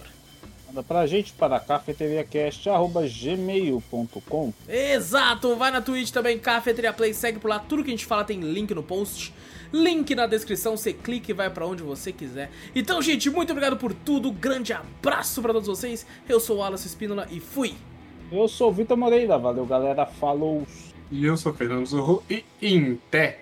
Manda pra gente para cafeteriacast.gmail.com Exato! Vai na Twitch também, Cafeteria Play, segue por lá. Tudo que a gente fala tem link no post. Link na descrição, você clica e vai para onde você quiser. Então, gente, muito obrigado por tudo. Grande abraço para todos vocês. Eu sou o Wallace Espínola e fui! Eu sou o Vitor Moreira. Valeu, galera. Falou! E eu sou o Fernando Zorro e em pé!